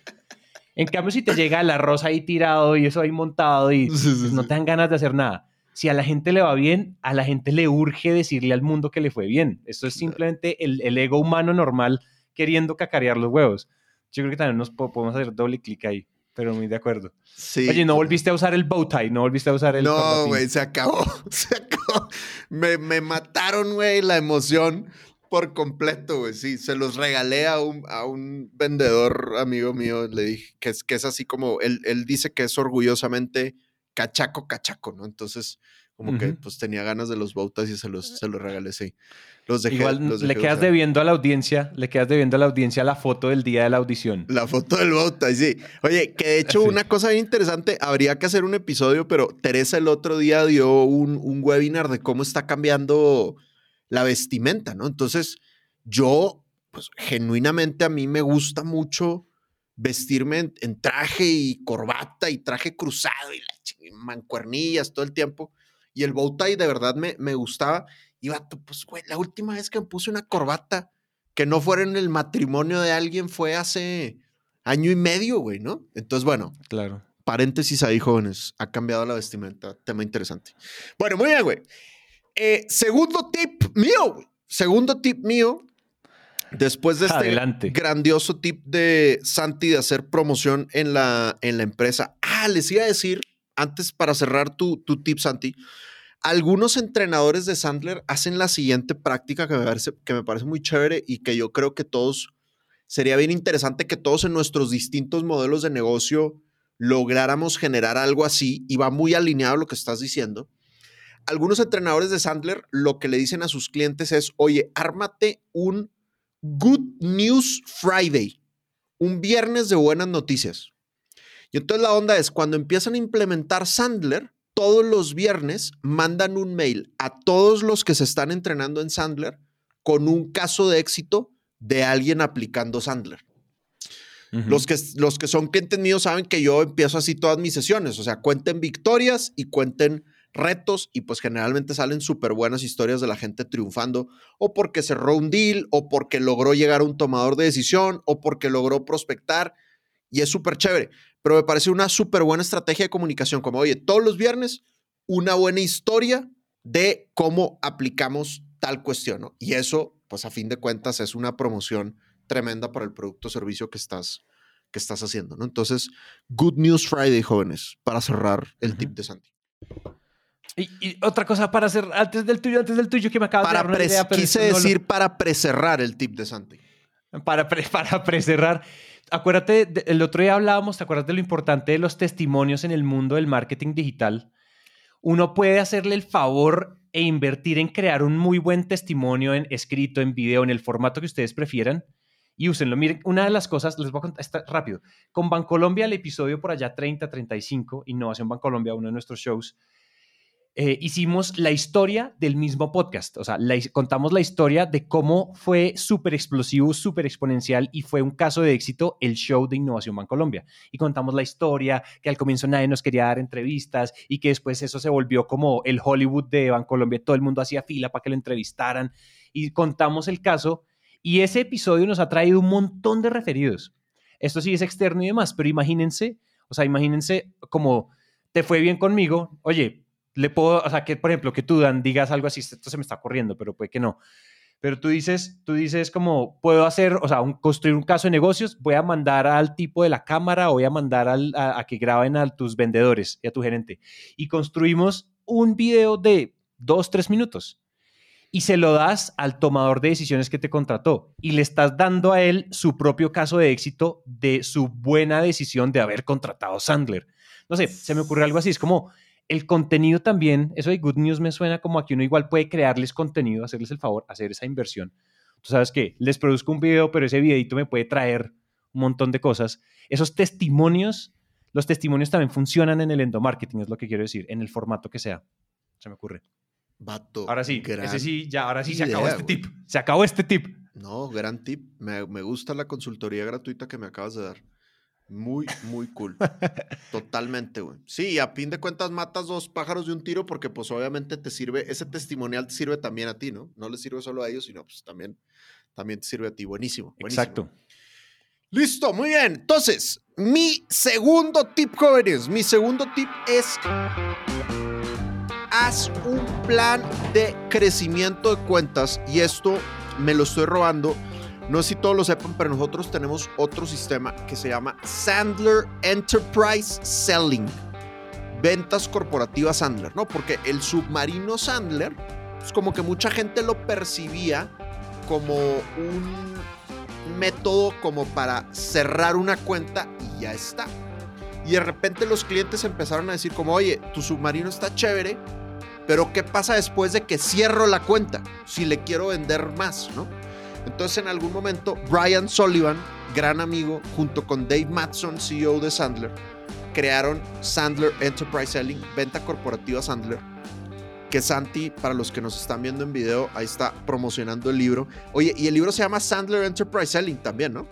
En cambio, si te llega el arroz ahí tirado y eso ahí montado y no te dan ganas de hacer nada. Si a la gente le va bien, a la gente le urge decirle al mundo que le fue bien. Esto es simplemente el, ego humano normal queriendo cacarear los huevos. Yo creo que también nos podemos hacer doble clic ahí pero muy de acuerdo. Sí. Oye, no volviste a usar el bow tie, no volviste a usar el. No, güey, se acabó. (laughs) Se acabó. Me, me mataron, güey, la emoción por completo, güey. Sí, se los regalé a un, a un vendedor amigo mío. Le dije que es, que es así como, él, él dice que es orgullosamente cachaco, cachaco, ¿no? Entonces, como que pues tenía ganas de los bautas y se los, se los regalé, sí. Los dejé, Igual le quedas debiendo a la audiencia, le quedas debiendo a la audiencia la foto del día de la audición. La foto del bauta, sí. Oye, que de hecho una (laughs) cosa bien interesante, habría que hacer un episodio, pero Teresa el otro día dio un, un webinar de cómo está cambiando la vestimenta, ¿no? Entonces, yo, pues genuinamente a mí me gusta mucho vestirme en, traje y corbata y traje cruzado y, mancuernillas todo el tiempo. Y el bow tie de verdad me, me gustaba. Y vato, pues, güey, la última vez que me puse una corbata que no fuera en el matrimonio de alguien fue hace año y medio, güey, ¿no? Entonces, bueno. Claro. Paréntesis ahí, jóvenes. Ha cambiado la vestimenta. Tema interesante. Bueno, muy bien, güey. Eh, segundo tip mío, segundo tip mío, después de este grandioso tip de Santi de hacer promoción en la, en la empresa. Ah, les iba a decir, antes para cerrar tu, tu tip, Santi, algunos entrenadores de Sandler hacen la siguiente práctica que me, parece, que me parece muy chévere y que yo creo que todos, sería bien interesante que todos en nuestros distintos modelos de negocio lográramos generar algo así y va muy alineado a lo que estás diciendo algunos entrenadores de Sandler lo que le dicen a sus clientes es, oye, ármate un Good News Friday, un viernes de buenas noticias. Y entonces la onda es, cuando empiezan a implementar Sandler, todos los viernes mandan un mail a todos los que se están entrenando en Sandler con un caso de éxito de alguien aplicando Sandler. los, que, los que son clientes míos saben que yo empiezo así todas mis sesiones, o sea, cuenten victorias y cuenten retos y pues generalmente salen súper buenas historias de la gente triunfando o porque cerró un deal o porque logró llegar a un tomador de decisión o porque logró prospectar y es súper chévere. Pero me parece una súper buena estrategia de comunicación, como oye, todos los viernes una buena historia de cómo aplicamos tal cuestión. Y eso, pues a fin de cuentas, es una promoción tremenda para el producto o servicio que estás, que estás haciendo. ¿no? Entonces, Good News Friday, jóvenes, para cerrar el tip de Santi. Y, otra cosa para hacer, antes del tuyo, antes del tuyo que me acabas de dar idea, Quise decir para precerrar el tip de Santi. Para, (laughs) para precerrar. Acuérdate, el otro día hablábamos, ¿te acuerdas de lo importante de los testimonios en el mundo del marketing digital? Uno puede hacerle el favor e invertir en crear un muy buen testimonio en escrito, en video, en el formato que ustedes prefieran y úsenlo. Miren, una de las cosas, les voy a contar rápido. Con Bancolombia, el episodio por allá 30, 35, Innovación Bancolombia, uno de nuestros shows, eh, hicimos la historia del mismo podcast. O sea, contamos la historia de cómo fue súper explosivo, súper exponencial y fue un caso de éxito el show de Innovación Bancolombia. Y contamos la historia, que al comienzo nadie nos quería dar entrevistas y que después eso se volvió como el Hollywood de Bancolombia. Todo el mundo hacía fila para que lo entrevistaran. Y contamos el caso. Y ese episodio nos ha traído un montón de referidos. Esto sí es externo y demás, pero imagínense, o sea, imagínense como te fue bien conmigo. Oye, le puedo, o sea, que por ejemplo, que tú, Dan, digas algo así, esto se me está corriendo, pero puede que no. Pero tú dices, tú dices como, puedo hacer, o sea, construir un caso de negocios, voy a mandar al tipo de la cámara voy a mandar al, a, que graben a tus vendedores y a tu gerente. Y construimos un video de dos, tres minutos y se lo das al tomador de decisiones que te contrató y le estás dando a él su propio caso de éxito de su buena decisión de haber contratado Sandler. No sé, se me ocurre algo así, es como el contenido también, eso de Good News me suena como a que uno igual puede crearles contenido, hacerles el favor, hacer esa inversión. Tú sabes que les produzco un video, pero ese videito me puede traer un montón de cosas. Esos testimonios, los testimonios también funcionan en el endomarketing, es lo que quiero decir, en el formato que sea. Se me ocurre. Vato. Ahora sí, ese sí, ya, ahora sí se acabó este tip. Se acabó este tip. No, gran tip. Me, me gusta la consultoría gratuita que me acabas de dar. Muy, muy cool. Totalmente, güey. Sí, a fin de cuentas matas dos pájaros de un tiro porque pues obviamente te sirve, ese testimonial te sirve también a ti, ¿no? No le sirve solo a ellos, sino pues también, también te sirve a ti. Buenísimo. buenísimo. Exacto. Listo, muy bien. Entonces, mi segundo tip, jóvenes, mi segundo tip es haz un plan de crecimiento de cuentas y esto me lo estoy robando no sé si todos lo sepan, pero nosotros tenemos otro sistema que se llama Sandler Enterprise Selling. Ventas corporativas Sandler, ¿no? Porque el submarino Sandler, es como que mucha gente lo percibía como un método como para cerrar una cuenta y ya está. Y de repente los clientes empezaron a decir como, oye, tu submarino está chévere, pero ¿qué pasa después de que cierro la cuenta? Si le quiero vender más, ¿no? Entonces en algún momento Brian Sullivan, gran amigo, junto con Dave Matson, CEO de Sandler, crearon Sandler Enterprise Selling, venta corporativa Sandler, que Santi, para los que nos están viendo en video, ahí está promocionando el libro. Oye, y el libro se llama Sandler Enterprise Selling también, ¿no?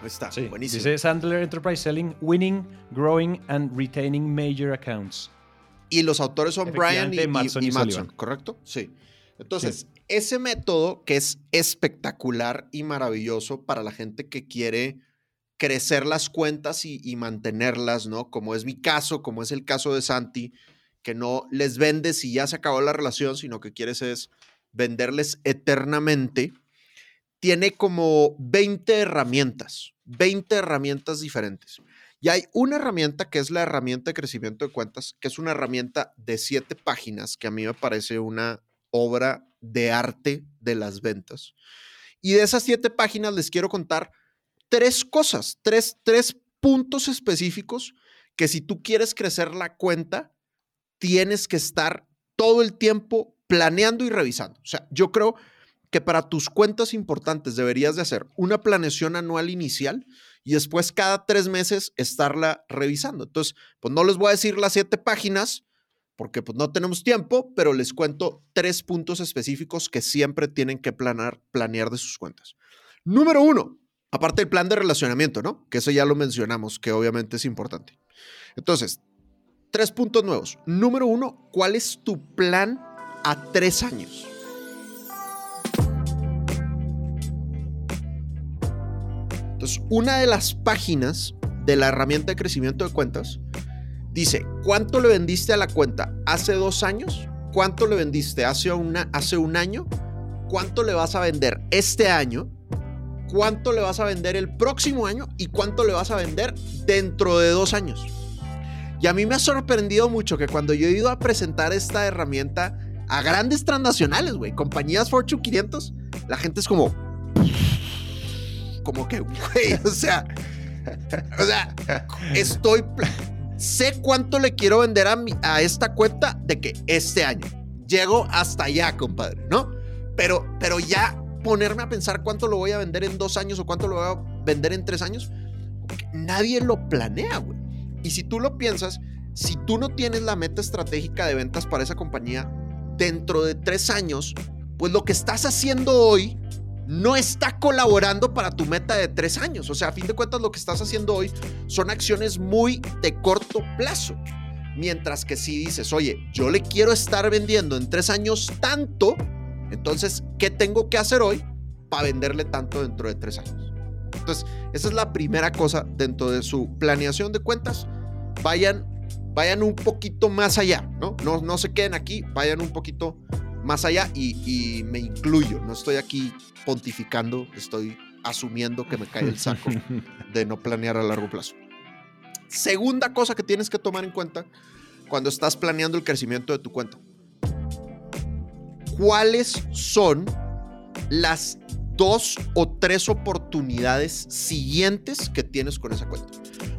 Ahí está, sí, buenísimo. Dice Sandler Enterprise Selling, Winning, Growing and Retaining Major Accounts. Y los autores son Brian y, Matson, ¿correcto? Sí. Entonces, ese método que es espectacular y maravilloso para la gente que quiere crecer las cuentas y, mantenerlas, ¿no? Como es mi caso, como es el caso de Santi, que no les vendes y ya se acabó la relación, sino que quieres es venderles eternamente, tiene como 20 herramientas, 20 herramientas diferentes. Y hay una herramienta que es la herramienta de crecimiento de cuentas, que es una herramienta de siete páginas, que a mí me parece una obra de arte de las ventas. Y de esas siete páginas les quiero contar tres cosas, tres, tres puntos específicos que si tú quieres crecer la cuenta, tienes que estar todo el tiempo planeando y revisando. O sea, yo creo que para tus cuentas importantes deberías de hacer una planeación anual inicial y después cada tres meses estarla revisando. Entonces, pues no les voy a decir las siete páginas, porque pues no tenemos tiempo, pero les cuento tres puntos específicos que siempre tienen que planear, planear de sus cuentas. Número uno, Aparte del plan de relacionamiento, ¿no? Que eso ya lo mencionamos, que obviamente es importante. Entonces, tres puntos nuevos. Número uno, ¿cuál es tu plan a tres años? Entonces, una de las páginas de la herramienta de crecimiento de cuentas dice, ¿cuánto le vendiste a la cuenta hace dos años? ¿Cuánto le vendiste hace, un año? ¿Cuánto le vas a vender este año? ¿Cuánto le vas a vender el próximo año? ¿Y cuánto le vas a vender dentro de dos años? Y a mí me ha sorprendido mucho que cuando yo he ido a presentar esta herramienta a grandes transnacionales, güey, compañías Fortune 500, la gente es como, como que, güey, (laughs) o sea, (laughs) o sea, estoy, sé cuánto le quiero vender a, a esta cuenta de que este año llego hasta allá, compadre, ¿no? Pero, pero ya ponerme a pensar cuánto lo voy a vender en dos años o cuánto lo voy a vender en tres años, nadie lo planea, güey. Y si tú lo piensas, si tú no tienes la meta estratégica de ventas para esa compañía dentro de tres años, pues lo que estás haciendo hoy no está colaborando para tu meta de tres años. O sea, a fin de cuentas, lo que estás haciendo hoy son acciones muy de corto plazo. Mientras que si dices, oye, yo le quiero estar vendiendo en tres años tanto, entonces, ¿qué tengo que hacer hoy para venderle tanto dentro de tres años? Entonces, esa es la primera cosa dentro de su planeación de cuentas. Vayan, vayan un poquito más allá, ¿no? No, no se queden aquí, vayan un poquito más allá y, me incluyo. No estoy aquí pontificando, estoy asumiendo que me cae el saco (laughs) de no planear a largo plazo. Segunda cosa que tienes que tomar en cuenta cuando estás planeando el crecimiento de tu cuenta. ¿Cuáles son las dos o tres oportunidades siguientes que tienes con esa cuenta?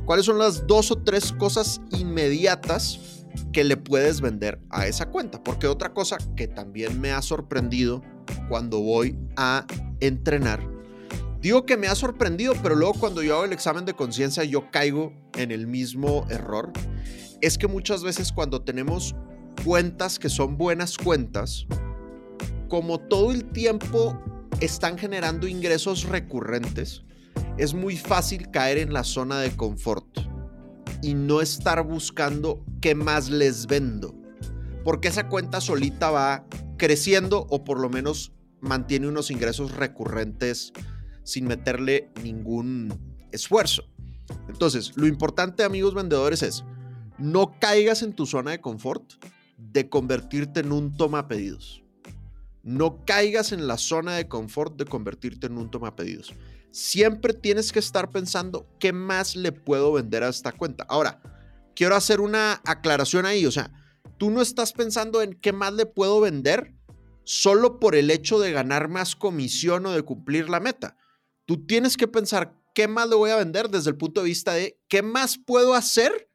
¿Cuáles son las dos o tres cosas inmediatas que le puedes vender a esa cuenta. Porque otra cosa que también me ha sorprendido cuando voy a entrenar, digo que me ha sorprendido, pero luego cuando yo hago el examen de conciencia yo caigo en el mismo error, es que muchas veces cuando tenemos cuentas que son buenas cuentas, como todo el tiempo están generando ingresos recurrentes, es muy fácil caer en la zona de confort y no estar buscando qué más les vendo. Porque esa cuenta solita va creciendo o por lo menos mantiene unos ingresos recurrentes sin meterle ningún esfuerzo. Entonces, lo importante, amigos vendedores, es no caigas en tu zona de confort de convertirte en un toma pedidos. No caigas en la zona de confort de convertirte en un toma pedidos siempre tienes que estar pensando qué más le puedo vender a esta cuenta. Ahora, quiero hacer una aclaración ahí, o sea, tú no estás pensando en qué más le puedo vender solo por el hecho de ganar más comisión o de cumplir la meta. Tú tienes que pensar qué más le voy a vender desde el punto de vista de qué más puedo hacer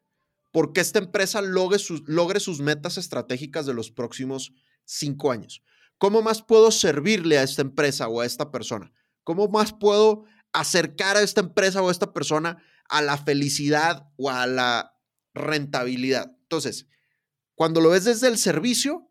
porque esta empresa logre sus, logre sus metas estratégicas de los próximos cinco años. ¿Cómo más puedo servirle a esta empresa o a esta persona? ¿Cómo más puedo acercar a esta empresa o a esta persona a la felicidad o a la rentabilidad? Entonces, cuando lo ves desde el servicio,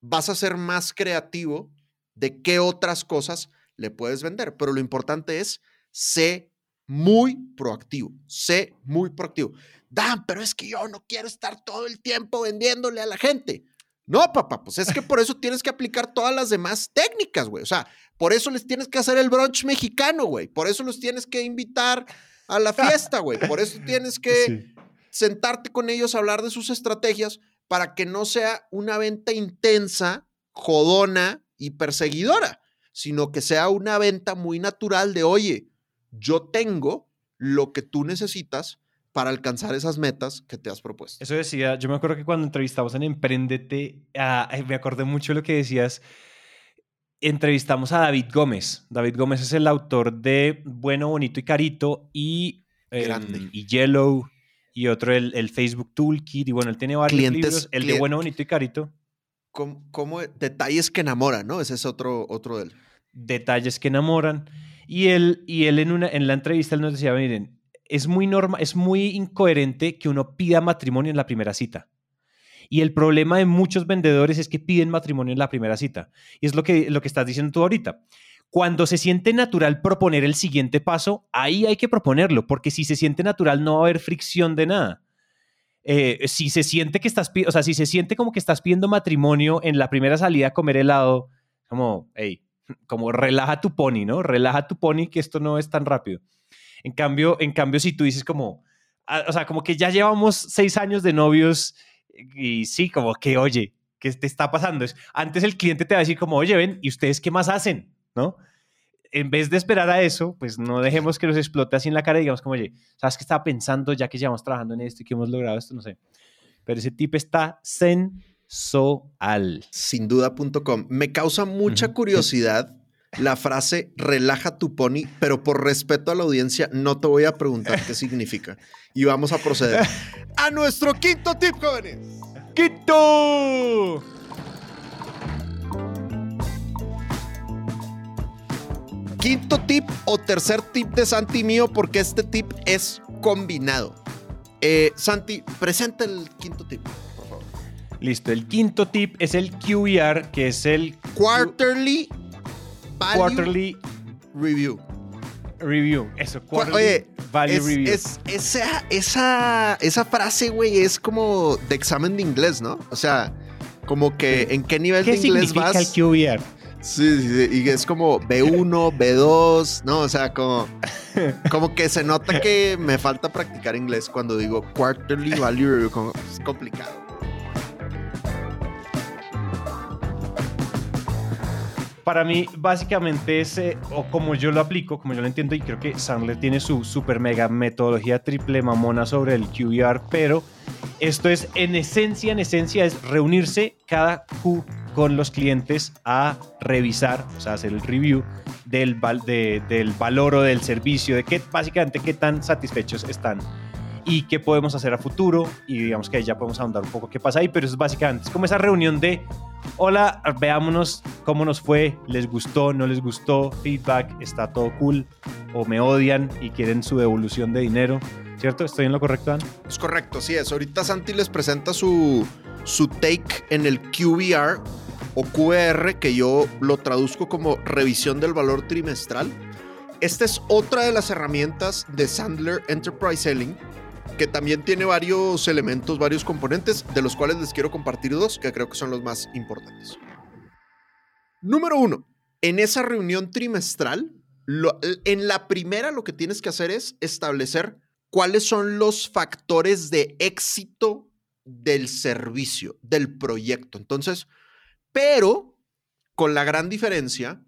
vas a ser más creativo de qué otras cosas le puedes vender. Pero lo importante es, sé muy proactivo, sé muy proactivo. Dan, pero es que yo no quiero estar todo el tiempo vendiéndole a la gente. No, papá, pues es que por eso tienes que aplicar todas las demás técnicas, güey. O sea, por eso les tienes que hacer el brunch mexicano, güey. Por eso los tienes que invitar a la (laughs) fiesta, güey. Por eso tienes que sentarte con ellos a hablar de sus estrategias para que no sea una venta intensa, jodona y perseguidora, sino que sea una venta muy natural de, oye, yo tengo lo que tú necesitas para alcanzar esas metas que te has propuesto. Eso decía, yo me acuerdo que cuando entrevistamos en Emprendete, ah, me acordé mucho de lo que decías. Entrevistamos a David Gómez. David Gómez es el autor de Bueno, Bonito y Carito y, em, y Yellow y otro el, el, Facebook Toolkit. Y bueno, él tiene varios libros. El de Bueno, Bonito y Carito. ¿Cómo, detalles que enamoran, ¿no? Ese es otro, otro de él. Detalles que enamoran. Y él, y él en, una, en la entrevista él nos decía, miren, es muy, norma, es muy incoherente que uno pida matrimonio en la primera cita. Y el problema de muchos vendedores es que piden matrimonio en la primera cita. Y es lo que, lo que estás diciendo tú ahorita. Cuando se siente natural proponer el siguiente paso, ahí hay que proponerlo, porque si se siente natural no va a haber fricción de nada. Eh, si se siente que estás, o sea, si se siente como que estás pidiendo matrimonio en la primera salida a comer helado, como, hey, (laughs) como relaja tu pony, ¿no? Relaja tu pony que esto no es tan rápido. En cambio, en cambio, si tú dices como, ah, o sea, como que ya llevamos seis años de novios y sí, como que, oye, ¿qué te está pasando? Es, antes el cliente te va a decir como, oye, ven, ¿y ustedes qué más hacen? ¿No? En vez de esperar a eso, pues no dejemos que nos explote así en la cara y digamos como, oye, ¿sabes qué estaba pensando ya que llevamos trabajando en esto y que hemos logrado esto? No sé. Pero ese tipo está sensual. Sin duda.com. Me causa mucha curiosidad la frase relaja tu pony, pero por respeto a la audiencia no te voy a preguntar qué significa. Y vamos a proceder a nuestro quinto tip, jóvenes. ¡Quinto! Quinto tip o tercer tip de Santi mío, porque este tip es combinado. Eh, Santi, presenta el quinto tip, por favor. Listo, el quinto tip es el QER, que es el Quarterly Value Quarterly Review. Review. Eso, Quarterly Oye, Value es, Review. es- esa, esa, esa frase, güey, es como de examen de inglés, ¿no? O sea, como que en qué nivel ¿Qué de inglés vas. el QER? Sí, sí, sí, y es como B1, B2, ¿no? O sea, como, (laughs) como que se nota que me falta practicar inglés cuando digo quarterly value review, como, es complicado. Para mí, básicamente es, o como yo lo aplico, como yo lo entiendo, y creo que Sandler tiene su super mega metodología triple mamona sobre el QER, pero esto es, en esencia, en esencia, es reunirse cada Q con los clientes a revisar, o sea, hacer el review del, del valor o del servicio, de qué, básicamente, qué tan satisfechos están y qué podemos hacer a futuro, y digamos que ahí ya podemos ahondar un poco qué pasa ahí, pero eso es básicamente, es como esa reunión de hola, veámonos cómo nos fue, les gustó, no les gustó, feedback, está todo cool, o me odian y quieren su devolución de dinero, ¿cierto? ¿Estoy en lo correcto, Dan? Es correcto, sí es. Ahorita Santi les presenta su, su take en el QBR o QR, que yo lo traduzco como revisión del valor trimestral. Esta es otra de las herramientas de Sandler Enterprise Selling, que también tiene varios elementos, varios componentes, de los cuales les quiero compartir dos, que creo que son los más importantes. Número uno, en esa reunión trimestral, en la primera lo que tienes que hacer es establecer cuáles son los factores de éxito del servicio, del proyecto. Entonces, pero con la gran diferencia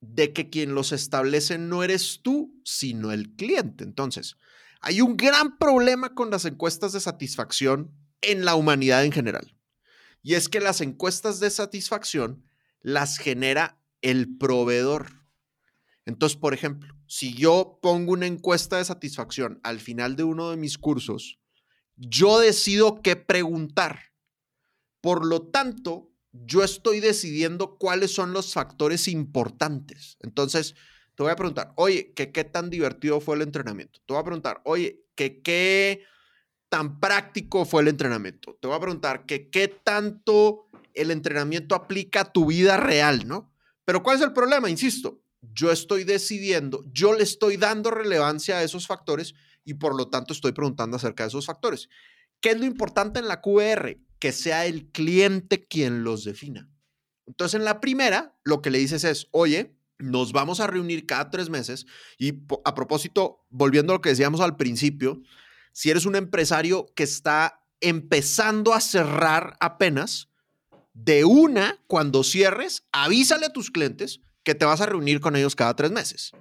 de que quien los establece no eres tú, sino el cliente. Entonces, hay un gran problema con las encuestas de satisfacción en la humanidad en general. Y es que las encuestas de satisfacción las genera el proveedor. Entonces, por ejemplo, si yo pongo una encuesta de satisfacción al final de uno de mis cursos, yo decido qué preguntar. Por lo tanto, yo estoy decidiendo cuáles son los factores importantes. Entonces, te voy a preguntar, oye, ¿qué, qué tan divertido fue el entrenamiento? Te voy a preguntar, oye, ¿qué, qué tan práctico fue el entrenamiento? Te voy a preguntar, ¿qué, qué tanto el entrenamiento aplica a tu vida real, ¿no? Pero ¿cuál es el problema? Insisto, yo estoy decidiendo, yo le estoy dando relevancia a esos factores y por lo tanto estoy preguntando acerca de esos factores. ¿Qué es lo importante en la QR? Que sea el cliente quien los defina. Entonces, en la primera, lo que le dices es, oye, nos vamos a reunir cada tres meses y a propósito, volviendo a lo que decíamos al principio, si eres un empresario que está empezando a cerrar apenas, de una, cuando cierres, avísale a tus clientes que te vas a reunir con ellos cada tres meses.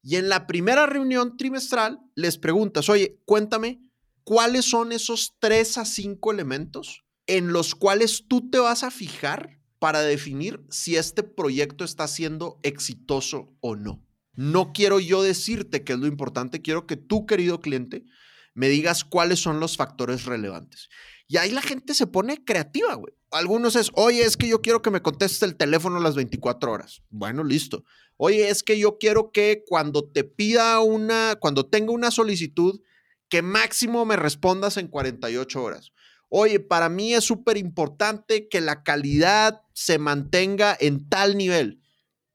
Y en la primera reunión trimestral les preguntas, oye, cuéntame, ¿cuáles son esos tres a cinco elementos en los cuales tú te vas a fijar para definir si este proyecto está siendo exitoso o no? No quiero yo decirte qué es lo importante, quiero que tú, querido cliente, me digas cuáles son los factores relevantes. Y ahí la gente se pone creativa, güey. Algunos es, oye, es que yo quiero que me contestes el teléfono las 24 horas. Bueno, listo. Oye, es que yo quiero que cuando te pida una, cuando tenga una solicitud, que máximo me respondas en 48 horas. Oye, para mí es súper importante que la calidad se mantenga en tal nivel.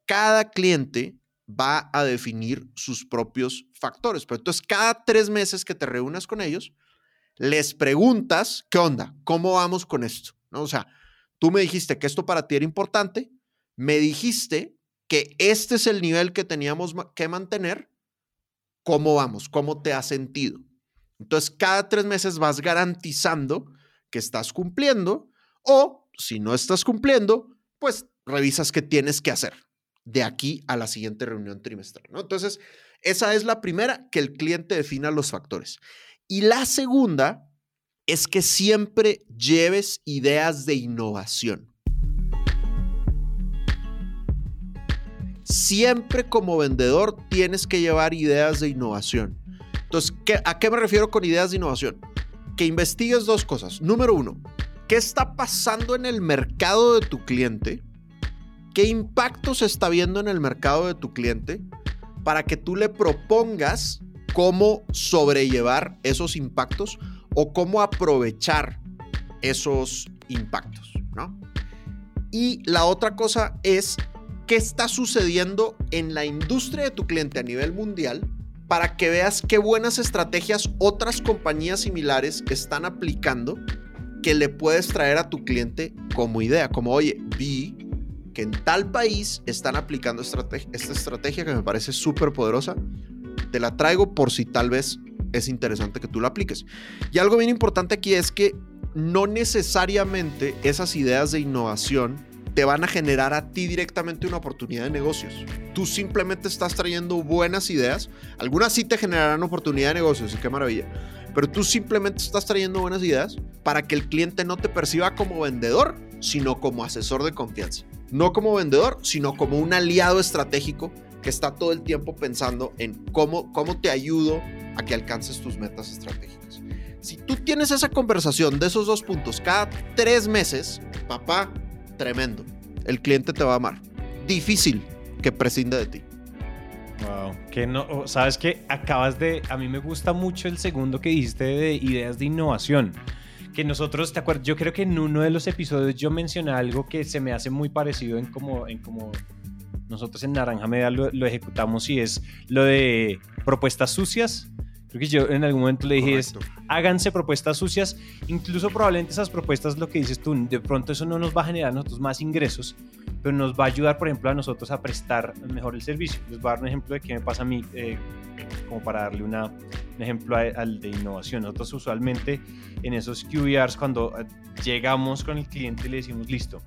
cada cliente va a definir sus propios factores. Pero entonces, cada tres meses que te reúnas con ellos, les preguntas, ¿qué onda? ¿Cómo vamos con esto? ¿No? O sea, tú me dijiste que esto para ti era importante, me dijiste que este es el nivel que teníamos que mantener, ¿cómo vamos? ¿Cómo te has sentido? Entonces, cada tres meses vas garantizando que estás cumpliendo o si no estás cumpliendo, pues revisas qué tienes que hacer de aquí a la siguiente reunión trimestral. Entonces, esa es la primera, que el cliente defina los factores. Y la segunda es que siempre lleves ideas de innovación. Siempre como vendedor tienes que llevar ideas de innovación. Entonces, ¿a qué me refiero con ideas de innovación? Que investigues dos cosas. Número uno, ¿qué está pasando en el mercado de tu cliente? ¿Qué impacto se está viendo en el mercado de tu cliente? Para que tú le propongas cómo sobrellevar esos impactos o cómo aprovechar esos impactos, ¿no? Y la otra cosa es qué está sucediendo en la industria de tu cliente a nivel mundial para que veas qué buenas estrategias otras compañías similares están aplicando que le puedes traer a tu cliente como idea, como, oye, vi que en tal país están aplicando esta estrategia que me parece súper poderosa, te la traigo por si tal vez es interesante que tú la apliques. Y algo bien importante aquí es que no necesariamente esas ideas de innovación te van a generar a ti directamente una oportunidad de negocios. Tú simplemente estás trayendo buenas ideas. Algunas sí te generarán oportunidad de negocios, y qué maravilla. Pero tú simplemente estás trayendo buenas ideas para que el cliente no te perciba como vendedor, sino como asesor de confianza. No como vendedor, sino como un aliado estratégico que está todo el tiempo pensando en cómo, cómo te ayudo a que alcances tus metas estratégicas. Si tú tienes esa conversación de esos dos puntos cada tres meses, papá, tremendo. El cliente te va a amar. Difícil que prescinda de ti. Wow, que no, sabes que acabas de, a mí me gusta mucho el segundo que dijiste de ideas de innovación. Que nosotros, te acuerdas, yo creo que en uno de los episodios yo mencioné algo que se me hace muy parecido en como, en como nosotros en Naranja Media lo, lo ejecutamos y es lo de propuestas sucias Creo que yo en algún momento le dije es, háganse propuestas sucias, incluso probablemente esas propuestas, lo que dices tú, de pronto eso no nos va a generar a nosotros más ingresos, pero nos va a ayudar, por ejemplo, a nosotros a prestar mejor el servicio. Les voy a dar un ejemplo de qué me pasa a mí, eh, como para darle una, un ejemplo al de innovación. Nosotros usualmente en esos QBRs, cuando eh, llegamos con el cliente le decimos, listo,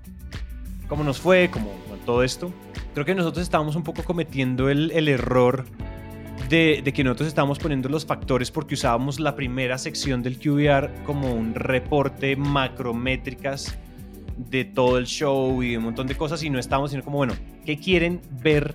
¿cómo nos fue? ¿Cómo todo esto? Creo que nosotros estábamos un poco cometiendo el, el error de, que nosotros estábamos poniendo los factores porque usábamos la primera sección del QBR como un reporte macrométricas de todo el show y un montón de cosas y no estábamos sino como, bueno, ¿qué quieren ver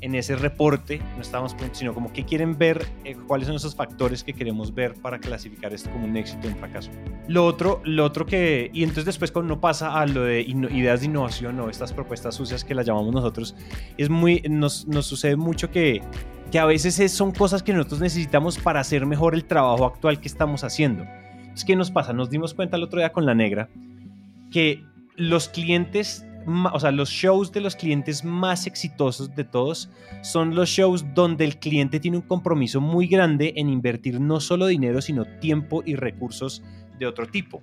en ese reporte? No estábamos sino como, ¿qué quieren ver? Eh, ¿Cuáles son esos factores que queremos ver para clasificar esto como un éxito o un fracaso? Lo otro, lo otro que, y entonces después cuando uno pasa a lo de ideas de innovación o estas propuestas sucias que las llamamos nosotros, es muy, nos, nos sucede mucho que que a veces son cosas que nosotros necesitamos para hacer mejor el trabajo actual que estamos haciendo. Es que nos pasa, nos dimos cuenta el otro día con la negra que los clientes, o sea, los shows de los clientes más exitosos de todos son los shows donde el cliente tiene un compromiso muy grande en invertir no solo dinero, sino tiempo y recursos de otro tipo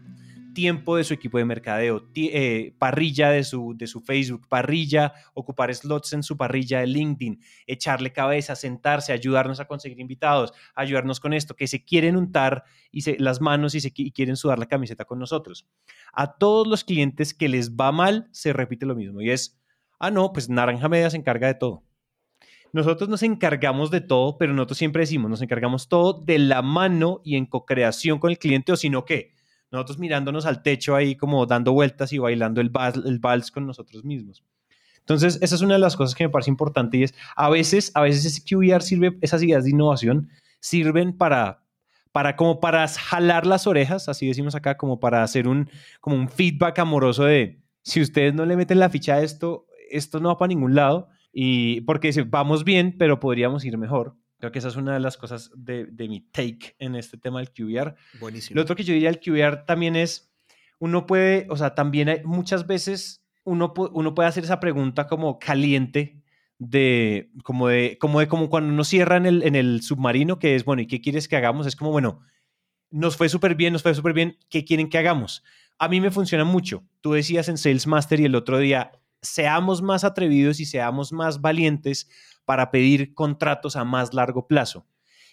tiempo de su equipo de mercadeo, eh, parrilla de su, de su Facebook, parrilla, ocupar slots en su parrilla de LinkedIn, echarle cabeza, sentarse, ayudarnos a conseguir invitados, ayudarnos con esto, que se quieren untar y se, las manos y, se, quieren sudar la camiseta con nosotros. A todos los clientes que les va mal, se repite lo mismo y es, ah, no, pues Naranja Media se encarga de todo. Nosotros nos encargamos de todo, pero nosotros siempre decimos, nos encargamos todo de la mano y en co-creación con el cliente, o si no, ¿qué? Nosotros mirándonos al techo ahí como dando vueltas y bailando el vals, el vals con nosotros mismos. Entonces, esa es una de las cosas que me parece importante y es, a veces, a veces ese QBR sirve, esas ideas de innovación sirven para, para como para jalar las orejas, así decimos acá, como para hacer un, como un feedback amoroso de, si ustedes no le meten la ficha a esto, esto no va para ningún lado y porque vamos bien, pero podríamos ir mejor. Creo que esa es una de las cosas de, de mi take en este tema del QBR. Buenísimo. Lo otro que yo diría del QBR también es, uno puede, o sea, también hay, muchas veces uno, uno puede hacer esa pregunta como caliente de como de como de como cuando uno cierra en el, en el submarino que es bueno y qué quieres que hagamos es como bueno nos fue súper bien nos fue súper bien qué quieren que hagamos a mí me funciona mucho tú decías en Sales Master y el otro día seamos más atrevidos y seamos más valientes para pedir contratos a más largo plazo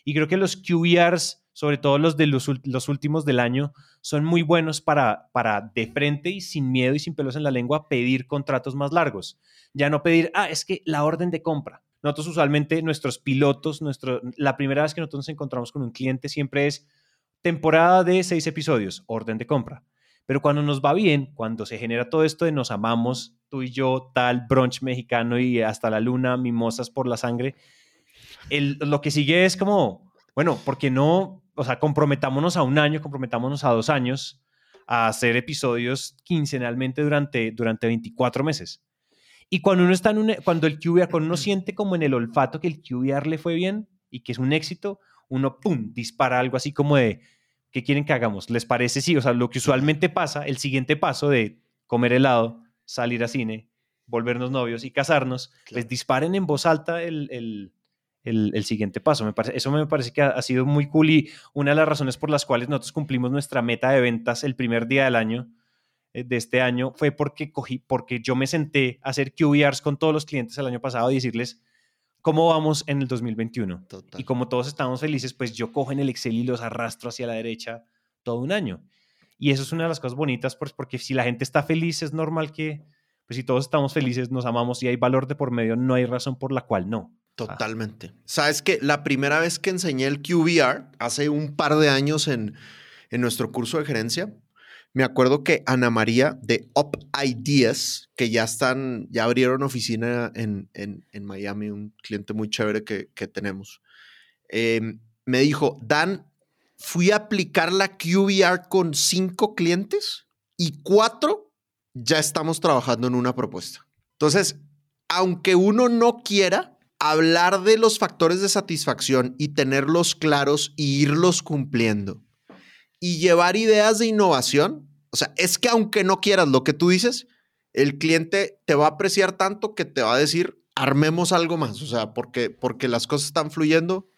y creo que los QBRs sobre todo los de los últimos del año son muy buenos para para de frente y sin miedo y sin pelos en la lengua pedir contratos más largos ya no pedir, ah, es que la orden de compra. Nosotros usualmente, nuestros pilotos, nuestro, la primera vez que nosotros nos encontramos con un cliente siempre es temporada de seis episodios, orden de compra. Pero cuando nos va bien, cuando se genera todo esto de nos amamos, tú y yo, tal, brunch mexicano y hasta la luna, mimosas por la sangre, el, lo que sigue es como, bueno, ¿por qué no? O sea, comprometámonos a un año, comprometámonos a dos años a hacer episodios quincenalmente durante, durante 24 meses. Y cuando uno está en un, cuando el QBR, cuando uno siente como en el olfato que el QBR le fue bien y que es un éxito, uno, pum, dispara algo así como de, ¿qué quieren que hagamos? ¿Les parece? Sí, o sea, lo que usualmente pasa, el siguiente paso de comer helado, salir a cine, volvernos novios y casarnos, les disparen en voz alta el, el, el, siguiente paso. Me parece, eso me parece que ha, ha, sido muy cool y una de las razones por las cuales nosotros cumplimos nuestra meta de ventas el primer día del año eh, de este año fue porque cogí, porque yo me senté a hacer QBRs con todos los clientes el año pasado y decirles cómo vamos en el 2021. Y como todos estamos felices, pues yo cojo en el Excel y los arrastro hacia la derecha todo un año. Y eso es una de las cosas bonitas, pues porque si la gente está feliz, es normal que, pues si todos estamos felices, nos amamos y hay valor de por medio, no hay razón por la cual no. Totalmente. Sabes que la primera vez que enseñé el QBR, hace un par de años en, en nuestro curso de gerencia, me acuerdo que Ana María de Up Ideas, que ya están, ya abrieron oficina en, en, Miami, un cliente muy chévere que, tenemos, em, me dijo, Dan, fui a aplicar la QBR con cinco clientes y cuatro ya estamos trabajando en una propuesta. Entonces, aunque uno no quiera hablar de los factores de satisfacción y tenerlos claros y irlos cumpliendo, y llevar ideas de innovación. O sea, es que aunque no quieras lo que tú dices, el cliente te va a apreciar tanto que te va a decir, armemos algo más. O sea, porque, porque las cosas están fluyendo.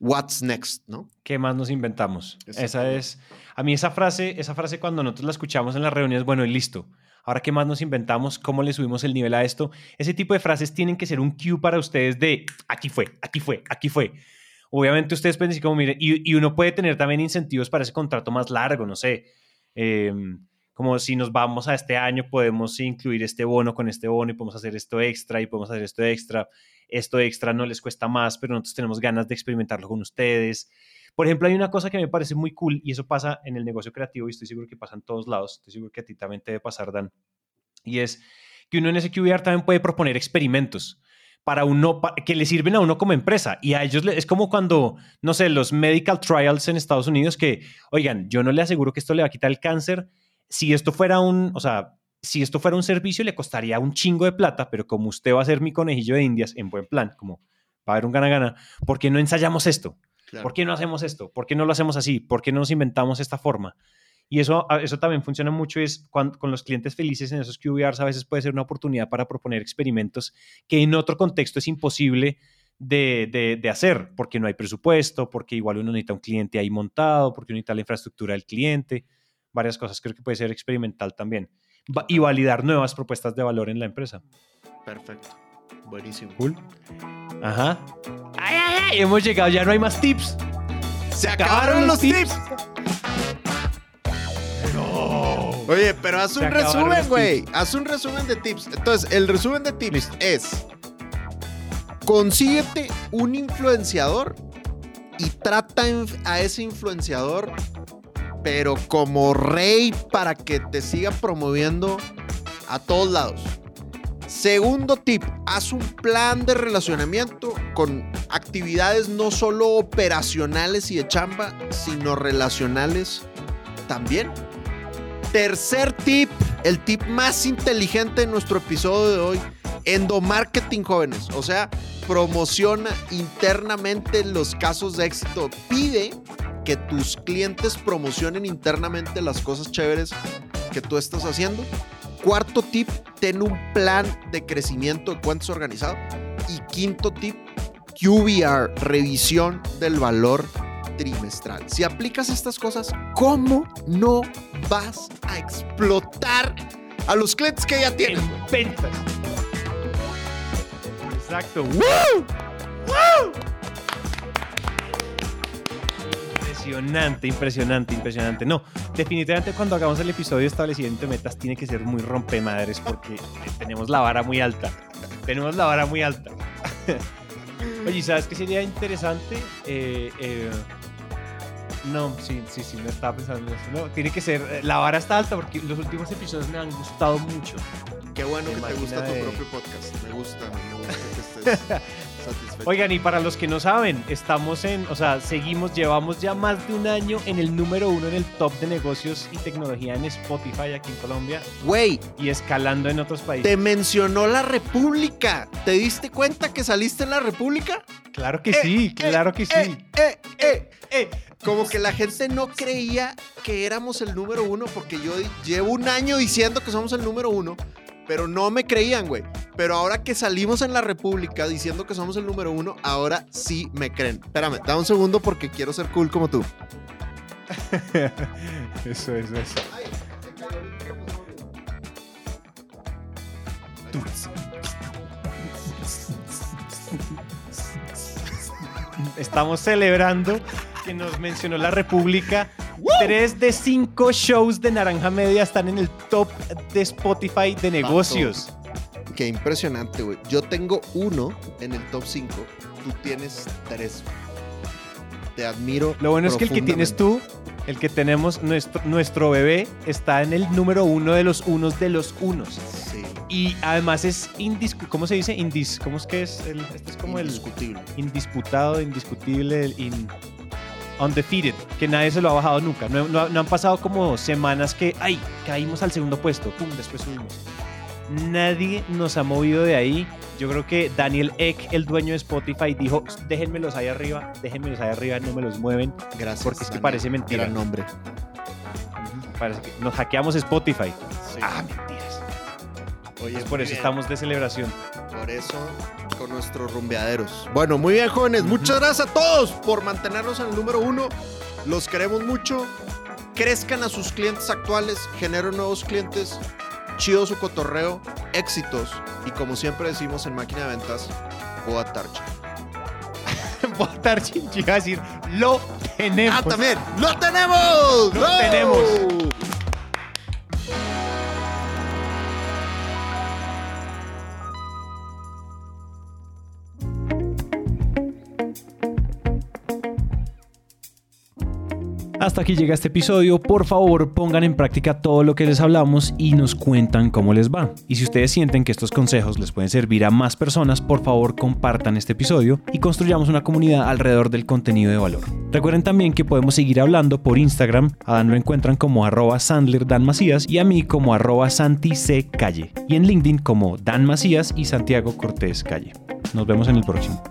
What's next, ¿no? ¿Qué más nos inventamos? Esa es, a mí esa frase, esa frase cuando nosotros la escuchamos en las reuniones, bueno, y listo. Ahora, ¿qué más nos inventamos? ¿Cómo le subimos el nivel a esto? Ese tipo de frases tienen que ser un cue para ustedes de aquí fue, aquí fue, aquí fue. Obviamente ustedes pueden decir como, mire, y, uno puede tener también incentivos para ese contrato más largo, no sé, em, como si nos vamos a este año podemos incluir este bono con este bono y podemos hacer esto extra y podemos hacer esto extra. Esto extra no les cuesta más, pero nosotros tenemos ganas de experimentarlo con ustedes. Por ejemplo, hay una cosa que me parece muy cool y eso pasa en el negocio creativo y estoy seguro que pasa en todos lados. Estoy seguro que a ti también te debe pasar, Dan. Y es que uno en ese QBR también puede proponer experimentos para uno, que le sirven a uno como empresa. Y a ellos es como cuando, no sé, los medical trials en Estados Unidos que, oigan, yo no le aseguro que esto le va a quitar el cáncer. Si esto fuera un, o sea, si esto fuera un servicio le costaría un chingo de plata, pero como usted va a ser mi conejillo de indias en buen plan, como va a haber un gana-gana, ¿por qué no ensayamos esto? ¿Por qué no hacemos esto? ¿Por qué no lo hacemos así? ¿Por qué no nos inventamos esta forma? Y eso, eso también funciona mucho es con los clientes felices en esos QBRs a veces puede ser una oportunidad para proponer experimentos que en otro contexto es imposible de, de, hacer, porque no hay presupuesto, porque igual uno necesita un cliente ahí montado, porque uno necesita la infraestructura del cliente, varias cosas. Creo que puede ser experimental también. Y validar nuevas propuestas de valor en la empresa. Perfecto. Buenísimo. Cool. Ajá. ¡Ay, ay, ay! Hemos llegado, ya no hay más tips. Se acabaron, los tips. Oye, pero haz un resumen, güey. Haz un resumen de tips. Entonces, el resumen de tips es: consíguete un influenciador y trata a ese influenciador, pero como rey para que te siga promoviendo a todos lados. Segundo tip, haz un plan de relacionamiento con actividades no solo operacionales y de chamba, sino relacionales también. Tercer tip, el tip más inteligente de nuestro episodio de hoy, endomarketing jóvenes. O sea, promociona internamente los casos de éxito. Pide que tus clientes promocionen internamente las cosas chéveres que tú estás haciendo. Cuarto tip, ten un plan de crecimiento de cuentas organizado. Y quinto tip, QBR, revisión del valor trimestral. Si aplicas estas cosas, ¿cómo no vas a explotar a los clientes que ya tienes? En ventas. Exacto. ¡Woo! ¡Woo! Impresionante, impresionante, impresionante. No, definitivamente cuando hagamos el episodio establecimiento de metas tiene que ser muy rompemadres porque tenemos la vara muy alta. Tenemos la vara muy alta. (laughs) Oye, ¿sabes qué sería interesante? Eh, eh, no, sí, sí, sí, no estaba pensando en eso. No, tiene que ser, eh, la vara está alta porque los últimos episodios me han gustado mucho. Qué bueno que te gusta tu propio podcast. Me gusta, me gusta que estés (laughs) satisfecho. Oigan, y para los que no saben, estamos en, o sea, seguimos, llevamos ya más de un año en el número uno en el top de negocios y tecnología en Spotify aquí en Colombia Güey, y escalando en otros países. te mencionó la República. ¿Te diste cuenta que saliste en la República? Claro que Eh, sí, eh, claro que sí. Eh, eh, eh. Eh, Como que la gente no creía que éramos el número uno porque yo llevo un año diciendo que somos el número uno, pero no me creían, güey. Pero ahora que salimos en la República diciendo que somos el número uno, ahora sí me creen. Espérame, da un segundo porque quiero ser cool como tú. (laughs) Eso, eso, eso. Estamos celebrando que nos mencionó la República. Tres de cinco shows de Naranja Media están en el top de Spotify de negocios. Qué impresionante, güey. Yo tengo uno en el top 5. Tú tienes tres. Te admiro. Lo bueno es que el que tienes tú, el que tenemos, nuestro, nuestro bebé, está en el número uno de los unos de los unos. Sí. Y además es indiscutible. ¿Cómo se dice? Indis ¿Cómo es que es? El, este es como el indiscutible. indisputado, indiscutible, el in- undefeated, que nadie se lo ha bajado nunca. No, no- no han pasado como semanas que, ay, caímos al segundo puesto, pum, después subimos. Nadie nos ha movido de ahí. Yo creo que Daniel Eck, el dueño de Spotify, dijo, déjenmelos ahí arriba, déjenmelos ahí arriba, no me los mueven. Gracias. Porque es que parece mentira. Gran nombre. Parece que nos hackeamos Spotify. Sí. Ah, mentiras. Oye, Por muy eso bien. estamos de celebración. Por eso, con nuestros rumbeaderos. Bueno, muy bien, jóvenes. Muchas gracias a todos por mantenernos en el número uno. Los queremos mucho. Crezcan a sus clientes actuales, generen nuevos clientes. Chido su cotorreo, éxitos. Y como siempre decimos en Máquina de Ventas, boa. Votar sin (laughs) yo iba a decir, lo tenemos. ¡Ah, también! ¡Lo tenemos! ¡Lo tenemos! Hasta aquí llega este episodio. Por favor, pongan en práctica todo lo que les hablamos y nos cuentan cómo les va. Y si ustedes sienten que estos consejos les pueden servir a más personas, por favor compartan este episodio y construyamos una comunidad alrededor del contenido de valor. Recuerden también que podemos seguir hablando por Instagram. A Dan lo encuentran como arroba Sandler Dan Macías y a mí como arroba Santi Calle. Y en LinkedIn como Dan Macías y Santiago Cortés Calle. Nos vemos en el próximo.